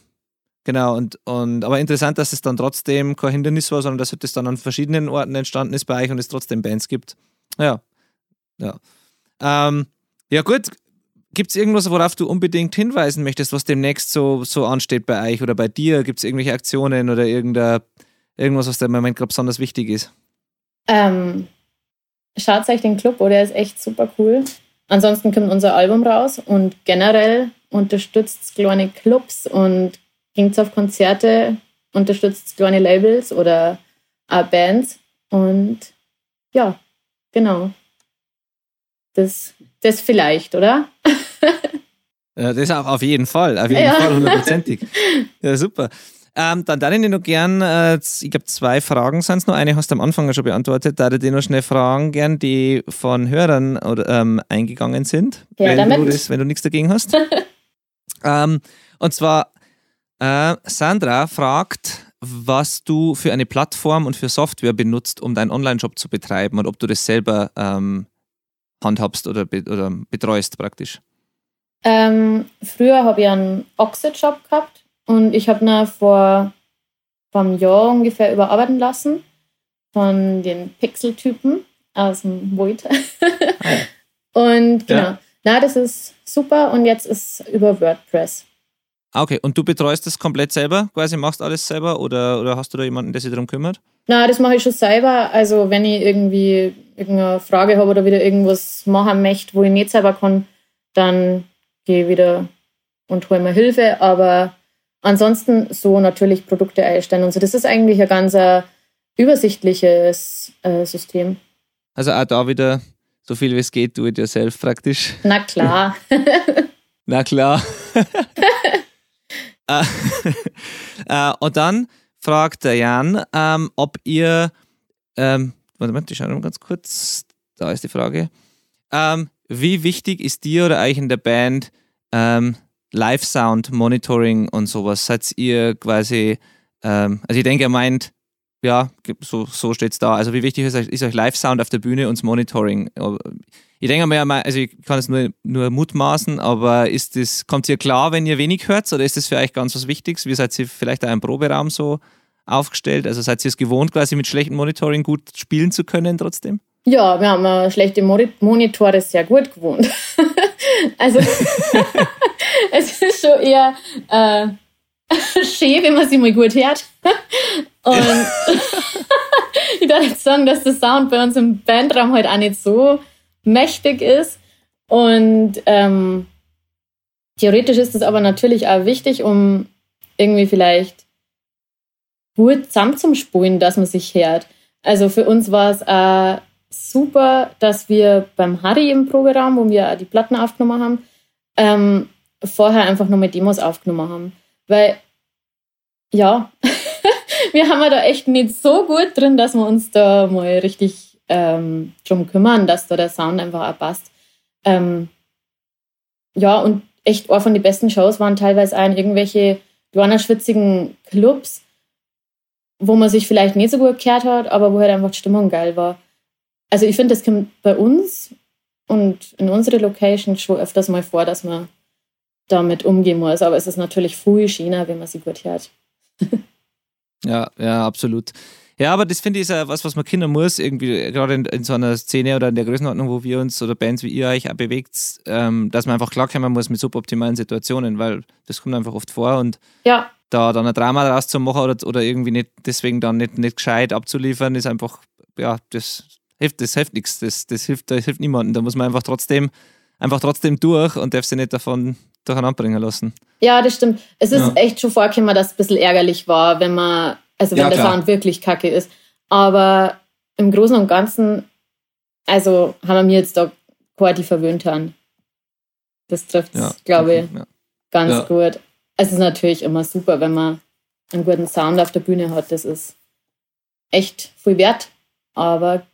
genau, und, und aber interessant, dass es dann trotzdem kein Hindernis war, sondern dass halt das dann an verschiedenen Orten entstanden ist bei euch und es trotzdem Bands gibt. Ja. Ja. Ähm, ja, gut. Gibt es irgendwas, worauf du unbedingt hinweisen möchtest, was demnächst so, so ansteht bei euch oder bei dir? Gibt es irgendwelche Aktionen oder irgendwas, was da im Moment gerade besonders wichtig ist? Ähm, schaut euch den Club, oh, der ist echt super cool. Ansonsten kommt unser Album raus und generell unterstützt kleine Clubs und ging auf Konzerte, unterstützt kleine Labels oder auch Bands. Und ja, genau. Das, das vielleicht, oder? Das auf, auf jeden Fall, auf jeden Ja. Fall, hundertprozentig. Ja, super. Ähm, dann darf ich dir noch gern, äh, ich glaube zwei Fragen sind es noch. Eine hast du am Anfang ja schon beantwortet. Da ich dir noch schnell Fragen gern, die von Hörern oder, ähm, eingegangen sind, Ja, wenn, damit. du das, wenn du nichts dagegen hast. ähm, und zwar, äh, Sandra fragt, was du für eine Plattform und für Software benutzt, um deinen Online-Shop zu betreiben und ob du das selber ähm, handhabst oder, be oder betreust praktisch. Ähm, früher habe ich einen Oxid-Shop gehabt und ich habe ihn vor, vor einem Jahr ungefähr überarbeiten lassen von den Pixel-Typen aus dem Void. und genau, Ja. na, das ist super und jetzt ist über WordPress. Ah, Okay, und du betreust das komplett selber, quasi machst alles selber oder, oder hast du da jemanden, der sich darum kümmert? Na, das mache ich schon selber. Also wenn ich irgendwie irgendeine Frage habe oder wieder irgendwas machen möchte, wo ich nicht selber kann, dann gehe ich wieder und hole mir Hilfe. Aber ansonsten so natürlich Produkte einstellen und so. Das ist eigentlich ein ganz äh, übersichtliches äh, System. Also auch da wieder so viel wie es geht, do it yourself praktisch. Na klar. Na klar. Äh, äh, und dann fragt der Jan, ähm, ob ihr, ähm, warte mal, ich schaue noch ganz kurz, da ist die Frage. Ähm, wie wichtig ist dir oder euch in der Band ähm, Live-Sound, Monitoring und sowas? Seid ihr quasi, ähm, also ich denke, er meint, ja, so, so steht es da. Also wie wichtig ist euch, ist euch Live-Sound auf der Bühne und das Monitoring? Ich denke mal, also ich kann es nur, nur mutmaßen, aber ist das, kommt ihr klar, wenn ihr wenig hört, oder ist das für euch ganz was Wichtiges? Wie seid ihr vielleicht auch im Proberaum so aufgestellt? Also seid ihr es gewohnt, quasi mit schlechtem Monitoring gut spielen zu können trotzdem? Ja, wir haben äh, schlechte Moni- Monitore sehr gut gewohnt. also es ist schon eher äh, schön, wenn man sie mal gut hört. Und ich darf jetzt sagen, dass der Sound bei uns im Bandraum halt auch nicht so mächtig ist. Und ähm, theoretisch ist es aber natürlich auch wichtig, um irgendwie vielleicht gut zusammenzuspulen, dass man sich hört. Also für uns war es äh, super, dass wir beim Harry im Programm, wo wir die Platten aufgenommen haben, ähm, vorher einfach nur mit Demos aufgenommen haben. Weil, ja, wir haben ja da echt nicht so gut drin, dass wir uns da mal richtig ähm, drum kümmern, dass da der Sound einfach auch passt. Ähm, ja, und echt auch von den besten Shows waren teilweise auch in irgendwelche schwitzigen Clubs, wo man sich vielleicht nicht so gut gehört hat, aber wo halt einfach die Stimmung geil war. Also ich finde, das kommt bei uns und in unserer Location schon öfters mal vor, dass man damit umgehen muss. Aber es ist natürlich viel schöner, wenn man sie gut hört. ja, ja, absolut. Ja, aber das finde ich ist ja was, was man Kinder muss, irgendwie, gerade in, in, so einer Szene oder in der Größenordnung, wo wir uns oder Bands wie ihr euch auch bewegt, ähm, dass man einfach klarkommen muss mit suboptimalen Situationen, weil das kommt einfach oft vor und ja. da dann ein Drama daraus zu machen oder, oder irgendwie nicht deswegen dann nicht, nicht gescheit abzuliefern, ist einfach, ja, das hilft, das hilft nichts, das, das hilft, das hilft niemandem. Da muss man einfach trotzdem, einfach trotzdem durch und darf sich nicht davon durcheinander bringen lassen. Ja, das stimmt. Es ist ja. echt schon vorgekommen, dass es ein bisschen ärgerlich war, wenn man also wenn ja, der Sound wirklich kacke ist. Aber im Großen und Ganzen, also haben wir mir jetzt da quasi verwöhnt haben. Das trifft es, ja, glaube ich, ganz gut. Es ist natürlich immer super, wenn man einen guten Sound auf der Bühne hat. Das ist echt viel wert. Aber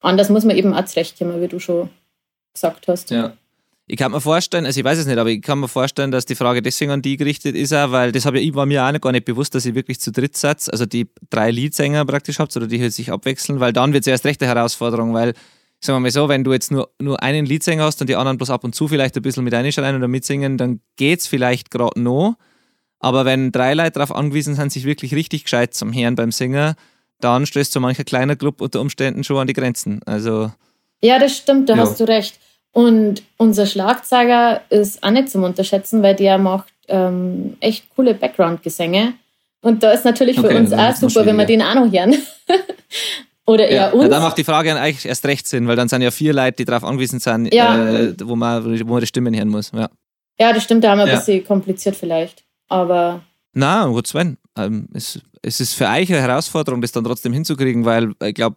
anders muss man eben auch zurechtkommen, wie du schon gesagt hast. Ja. Ich kann mir vorstellen, also ich weiß es nicht, aber ich kann mir vorstellen, dass die Frage deswegen an die gerichtet ist, auch, weil das habe ich, war mir auch noch gar nicht bewusst, dass ich wirklich zu dritt satz, also die drei Leadsänger praktisch habt oder die halt sich abwechseln, weil dann wird es erst recht eine Herausforderung, weil, sagen wir mal so, wenn du jetzt nur, nur einen Leadsänger hast und die anderen bloß ab und zu vielleicht ein bisschen mit einschreien oder mitsingen, dann geht es vielleicht gerade noch. Aber wenn drei Leute darauf angewiesen sind, sich wirklich richtig gescheit zum Hören beim Singen, dann stößt so mancher kleiner Club unter Umständen schon an die Grenzen. Also. Ja, das stimmt, da ja. hast du recht. Und unser Schlagzeuger ist auch nicht zum Unterschätzen, weil der macht ähm, echt coole Background-Gesänge. Und da ist natürlich für okay, uns auch super, wenn wir den auch noch hören. Oder eher ja, uns. Ja, dann macht die Frage eigentlich erst recht Sinn, weil dann sind ja vier Leute, die darauf angewiesen sind, ja. äh, wo, man, wo man die Stimmen hören muss. Ja, ja das stimmt, da haben wir ein bisschen kompliziert vielleicht. Aber. Na, gut, Sven. Ähm, es, es ist für euch eine Herausforderung, das dann trotzdem hinzukriegen, weil ich glaube,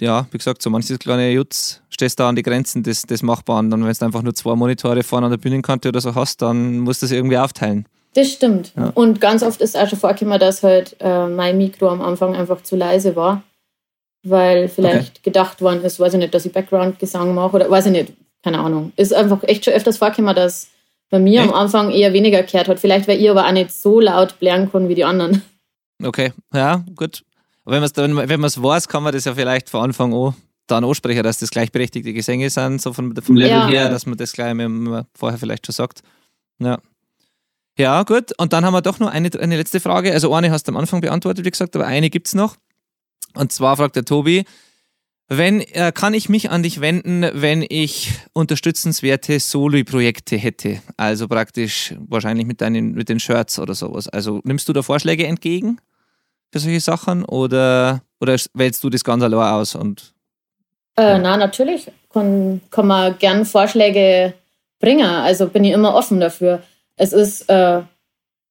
ja, wie gesagt, so manches kleine Jutz stehst da an die Grenzen des, des Machbaren. Dann, wenn du einfach nur zwei Monitore vorne an der Bühnenkante oder so hast, dann musst du das irgendwie aufteilen. Das stimmt. Ja. Und ganz oft ist auch schon vorgekommen, dass halt äh, mein Mikro am Anfang einfach zu leise war, weil vielleicht okay. gedacht worden ist, weiß ich nicht, dass ich Background-Gesang mache oder weiß ich nicht, keine Ahnung. Ist einfach echt schon öfters vorgekommen, dass bei mir echt? am Anfang eher weniger gehört hat. Vielleicht, weil ihr aber auch nicht so laut blären kann wie die anderen. Okay, ja, gut. Aber wenn man es weiß, kann man das ja vielleicht von Anfang an dann ansprechen, dass das gleichberechtigte Gesänge sind, so vom, vom Level ja. her, dass man das gleich vorher vielleicht schon sagt. Ja. Ja, gut. Und dann haben wir doch noch eine, eine letzte Frage. Also eine hast du am Anfang beantwortet, wie gesagt, aber eine gibt es noch. Und zwar fragt der Tobi, wenn, äh, kann ich mich an dich wenden, wenn ich unterstützenswerte Soli-Projekte hätte? Also praktisch wahrscheinlich mit, deinen, mit den Shirts oder sowas. Also nimmst du da Vorschläge entgegen? Für solche Sachen oder, oder wählst du das ganz allein aus? Und, äh, Na, natürlich kann, kann man gern Vorschläge bringen. Also bin ich immer offen dafür. Es ist, äh,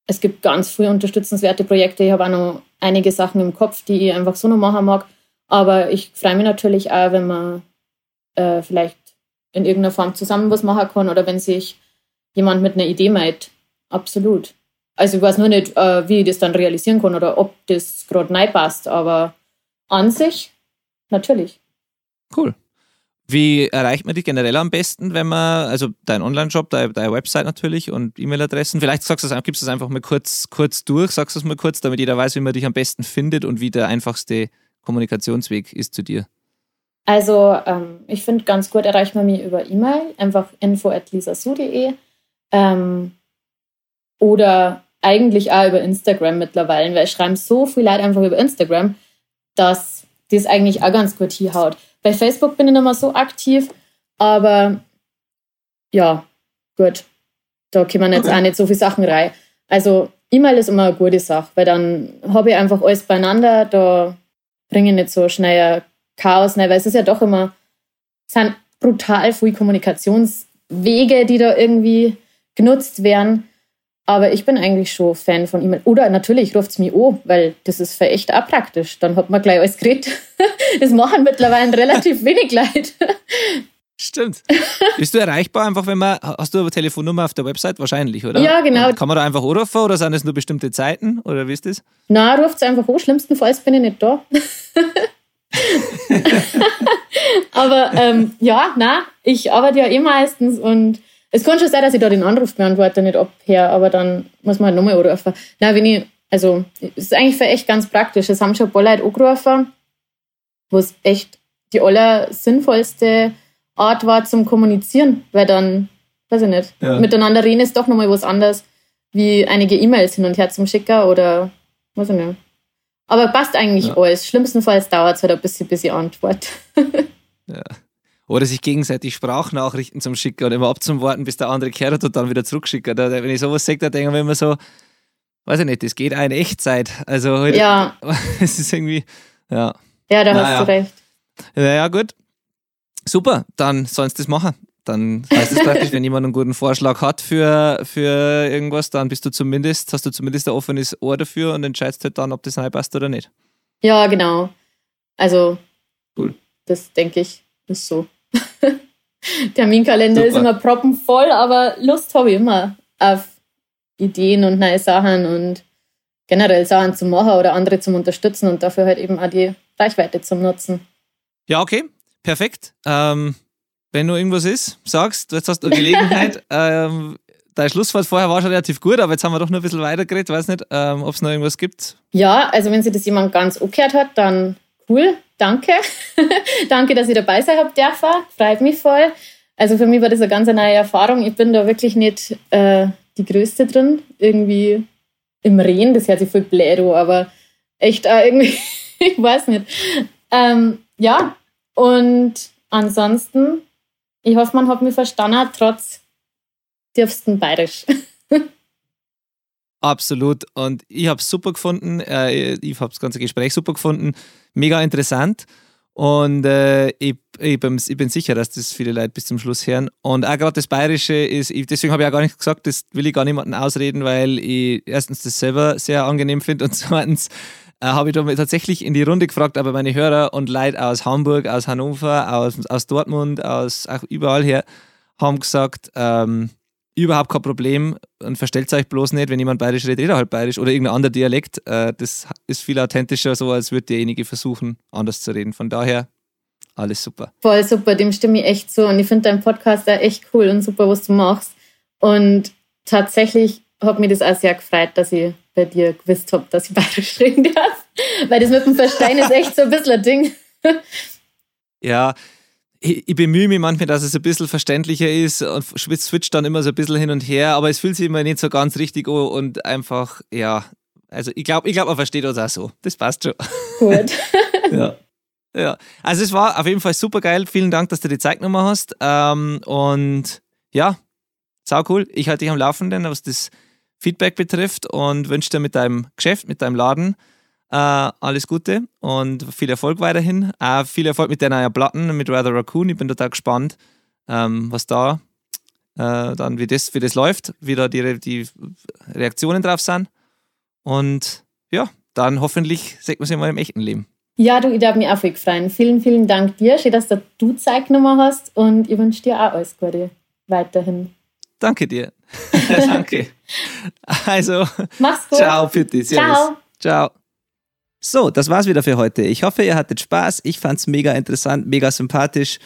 es gibt ganz viele unterstützenswerte Projekte. Ich habe auch noch einige Sachen im Kopf, die ich einfach so noch machen mag. Aber ich freue mich natürlich auch, wenn man äh, vielleicht in irgendeiner Form zusammen was machen kann oder wenn sich jemand mit einer Idee meint. Absolut. Also ich weiß nur nicht, äh, wie ich das dann realisieren kann oder ob das gerade neu passt, aber an sich natürlich. Cool. Wie erreicht man dich generell am besten, wenn man, also dein Online-Shop, deine, deine Website natürlich und E-Mail-Adressen, vielleicht sagst du es, gibst du es einfach mal kurz, kurz durch, sagst du es mal kurz, damit jeder weiß, wie man dich am besten findet und wie der einfachste Kommunikationsweg ist zu dir. Also ähm, ich finde ganz gut erreicht man mich über E-Mail, einfach info at lisasu.de ähm, oder eigentlich auch über Instagram mittlerweile, weil ich schreibe so viel Leute einfach über Instagram, dass das eigentlich auch ganz gut hinhaut. Bei Facebook bin ich nicht mehr so aktiv, aber ja, gut. Da kommen jetzt okay. auch nicht so viele Sachen rein. Also E-Mail ist immer eine gute Sache, weil dann habe ich einfach alles beieinander, da bringe ich nicht so schnell Chaos rein, weil es ist ja doch immer, es sind brutal viele Kommunikationswege, die da irgendwie genutzt werden. Aber ich bin eigentlich schon Fan von E-Mail. Oder natürlich ruft es mich an, weil das ist für echt auch praktisch. Dann hat man gleich alles geredet. Das machen mittlerweile relativ wenig Leute. Stimmt. Bist du erreichbar einfach, wenn man, hast du eine Telefonnummer auf der Website? Wahrscheinlich, oder? Ja, genau. Und kann man da einfach anrufen oder sind es nur bestimmte Zeiten oder wie ist das? Na, ruft es einfach an. Schlimmstenfalls bin ich nicht da. Aber ähm, ja, na, ich arbeite ja eh meistens und es kann schon sein, dass ich da den Anrufbeantworter nicht abhöre, aber dann muss man halt nochmal anrufen. Na, wenn ich, also, es ist eigentlich für echt ganz praktisch. Es haben schon ein paar Leute angerufen, wo es echt die allersinnvollste Art war zum Kommunizieren, weil dann, weiß ich nicht, ja. miteinander reden ist doch nochmal was anderes, wie einige E-Mails hin und her zum Schicker oder, weiß ich nicht. Aber passt eigentlich ja. alles. Schlimmstenfalls dauert es halt ein bisschen, bis ich antworte. ja. Oder sich gegenseitig Sprachnachrichten zum Schicken und immer abzuwarten, bis der andere kehrt und dann wieder zurückschickt. Wenn ich sowas sehe, dann denke ich mir immer so, weiß ich nicht, das geht in Echtzeit. Also heute, ja. es ist irgendwie, ja. Ja, da naja. hast du recht. Ja, ja, gut. Super, dann sollen sie das machen. Dann heißt es praktisch, wenn jemand einen guten Vorschlag hat für, für irgendwas, dann bist du zumindest, hast du zumindest ein offenes Ohr dafür und entscheidest halt dann, ob das reinpasst oder nicht. Ja, genau. Also, cool. das denke ich, ist so. Terminkalender Super. ist immer proppenvoll, aber Lust habe ich immer auf Ideen und neue Sachen und generell Sachen zu machen oder andere zum Unterstützen und dafür halt eben auch die Reichweite zum Nutzen. Ja, okay, perfekt. Ähm, wenn nur irgendwas ist, sagst, jetzt hast du eine Gelegenheit. ähm, dein Schlusswort vorher war schon relativ gut, aber jetzt haben wir doch nur ein bisschen weitergeredet. Weiß nicht, ähm, ob es noch irgendwas gibt. Ja, also wenn sich das jemand ganz umgekehrt hat, dann cool. Danke. Danke, dass ich dabei sein habt dürfen. Freut mich voll. Also für mich war das eine ganz neue Erfahrung. Ich bin da wirklich nicht äh, die Größte drin. Irgendwie im Reden, das hört sich voll an, aber echt äh, irgendwie, ich weiß nicht. Ähm, ja, und ansonsten ich hoffe, man hat mich verstanden, trotz tiefsten Bayerisch. Absolut. Und ich habe es super gefunden. Äh, ich habe das ganze Gespräch super gefunden. Mega interessant. Und äh, ich, ich, bin, ich, bin, sicher, dass das viele Leute bis zum Schluss hören. Und auch gerade das Bayerische ist, deswegen habe ich auch gar nicht gesagt, das will ich gar niemandem ausreden, weil ich erstens das selber sehr angenehm finde und zweitens äh, habe ich da tatsächlich in die Runde gefragt, aber meine Hörer und Leute aus Hamburg, aus Hannover, aus, aus Dortmund, aus auch überall her, haben gesagt, ähm, überhaupt kein Problem und verstellt euch bloß nicht, wenn jemand bayerisch redet, redet halt bayerisch oder irgendein anderer Dialekt. Äh, das ist viel authentischer, so als würde derjenige versuchen, anders zu reden. Von daher alles super. Voll super, dem stimme ich echt zu. Und ich finde deinen Podcast da echt cool und super, was du machst. Und tatsächlich hat mich das auch sehr gefreut, dass ich bei dir gewusst habe, dass ich bayerisch reden darf. Weil das mit dem Verstehen ist echt so ein bisschen ein Ding. Ja, ich, ich, bemühe mich manchmal, dass es ein bisschen verständlicher ist und switcht dann immer so ein bisschen hin und her, aber es fühlt sich immer nicht so ganz richtig an und einfach, ja, also ich glaube, ich glaub, man versteht uns auch so. Das passt schon. Gut. ja. Ja, also es war auf jeden Fall super geil. Vielen Dank, dass du die Zeit genommen hast. Ähm, und ja, sau cool. Ich halte dich am Laufenden, was das Feedback betrifft und wünsche dir mit deinem Geschäft, mit deinem Laden äh, alles Gute und viel Erfolg weiterhin. Auch viel Erfolg mit der neuen Platten, mit Rather Raccoon. Ich bin total gespannt, ähm, was da äh, dann, wie das, wie das läuft, wie da die, die Reaktionen drauf sind. Und ja, dann hoffentlich sieht man sich mal im echten Leben. Ja, du, ich darf mich auch viel freuen. Vielen, vielen Dank dir. Schön, dass du Zeit genommen hast und ich wünsche dir auch alles Gute weiterhin. Danke dir. Danke. Also, mach's gut. Ciao, Pitti. Ciao. Ciao. So, das war's wieder für heute. Ich hoffe, ihr hattet Spaß. Ich fand's mega interessant, mega sympathisch.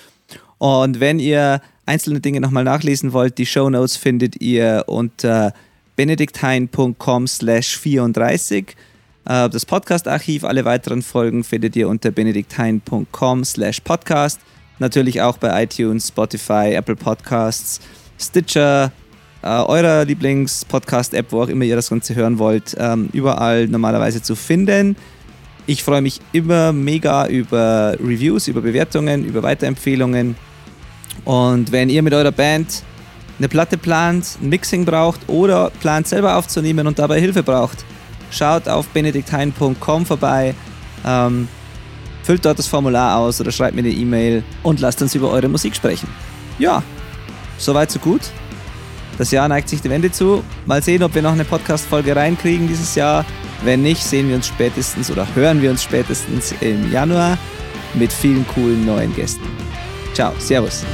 Und wenn ihr einzelne Dinge nochmal nachlesen wollt, die Show Notes findet ihr unter benedikthein.com slash 34. Äh, das Podcast-Archiv, alle weiteren Folgen findet ihr unter benedikthein.com slash podcast. Natürlich auch bei iTunes, Spotify, Apple Podcasts, Stitcher, äh, eurer Lieblings-Podcast-App, wo auch immer ihr das Ganze hören wollt, ähm, überall normalerweise zu finden. Ich freue mich immer mega über Reviews, über Bewertungen, über Weiterempfehlungen. Und wenn ihr mit eurer Band eine Platte plant, ein Mixing braucht oder plant selber aufzunehmen und dabei Hilfe braucht, schaut auf benedikthein.com vorbei, ähm, füllt dort das Formular aus oder schreibt mir eine E-Mail und lasst uns über eure Musik sprechen. Ja, soweit so gut. Das Jahr neigt sich dem Ende zu. Mal sehen, ob wir noch eine Podcast-Folge reinkriegen dieses Jahr. Wenn nicht, sehen wir uns spätestens oder hören wir uns spätestens im Januar mit vielen coolen neuen Gästen. Ciao, Servus.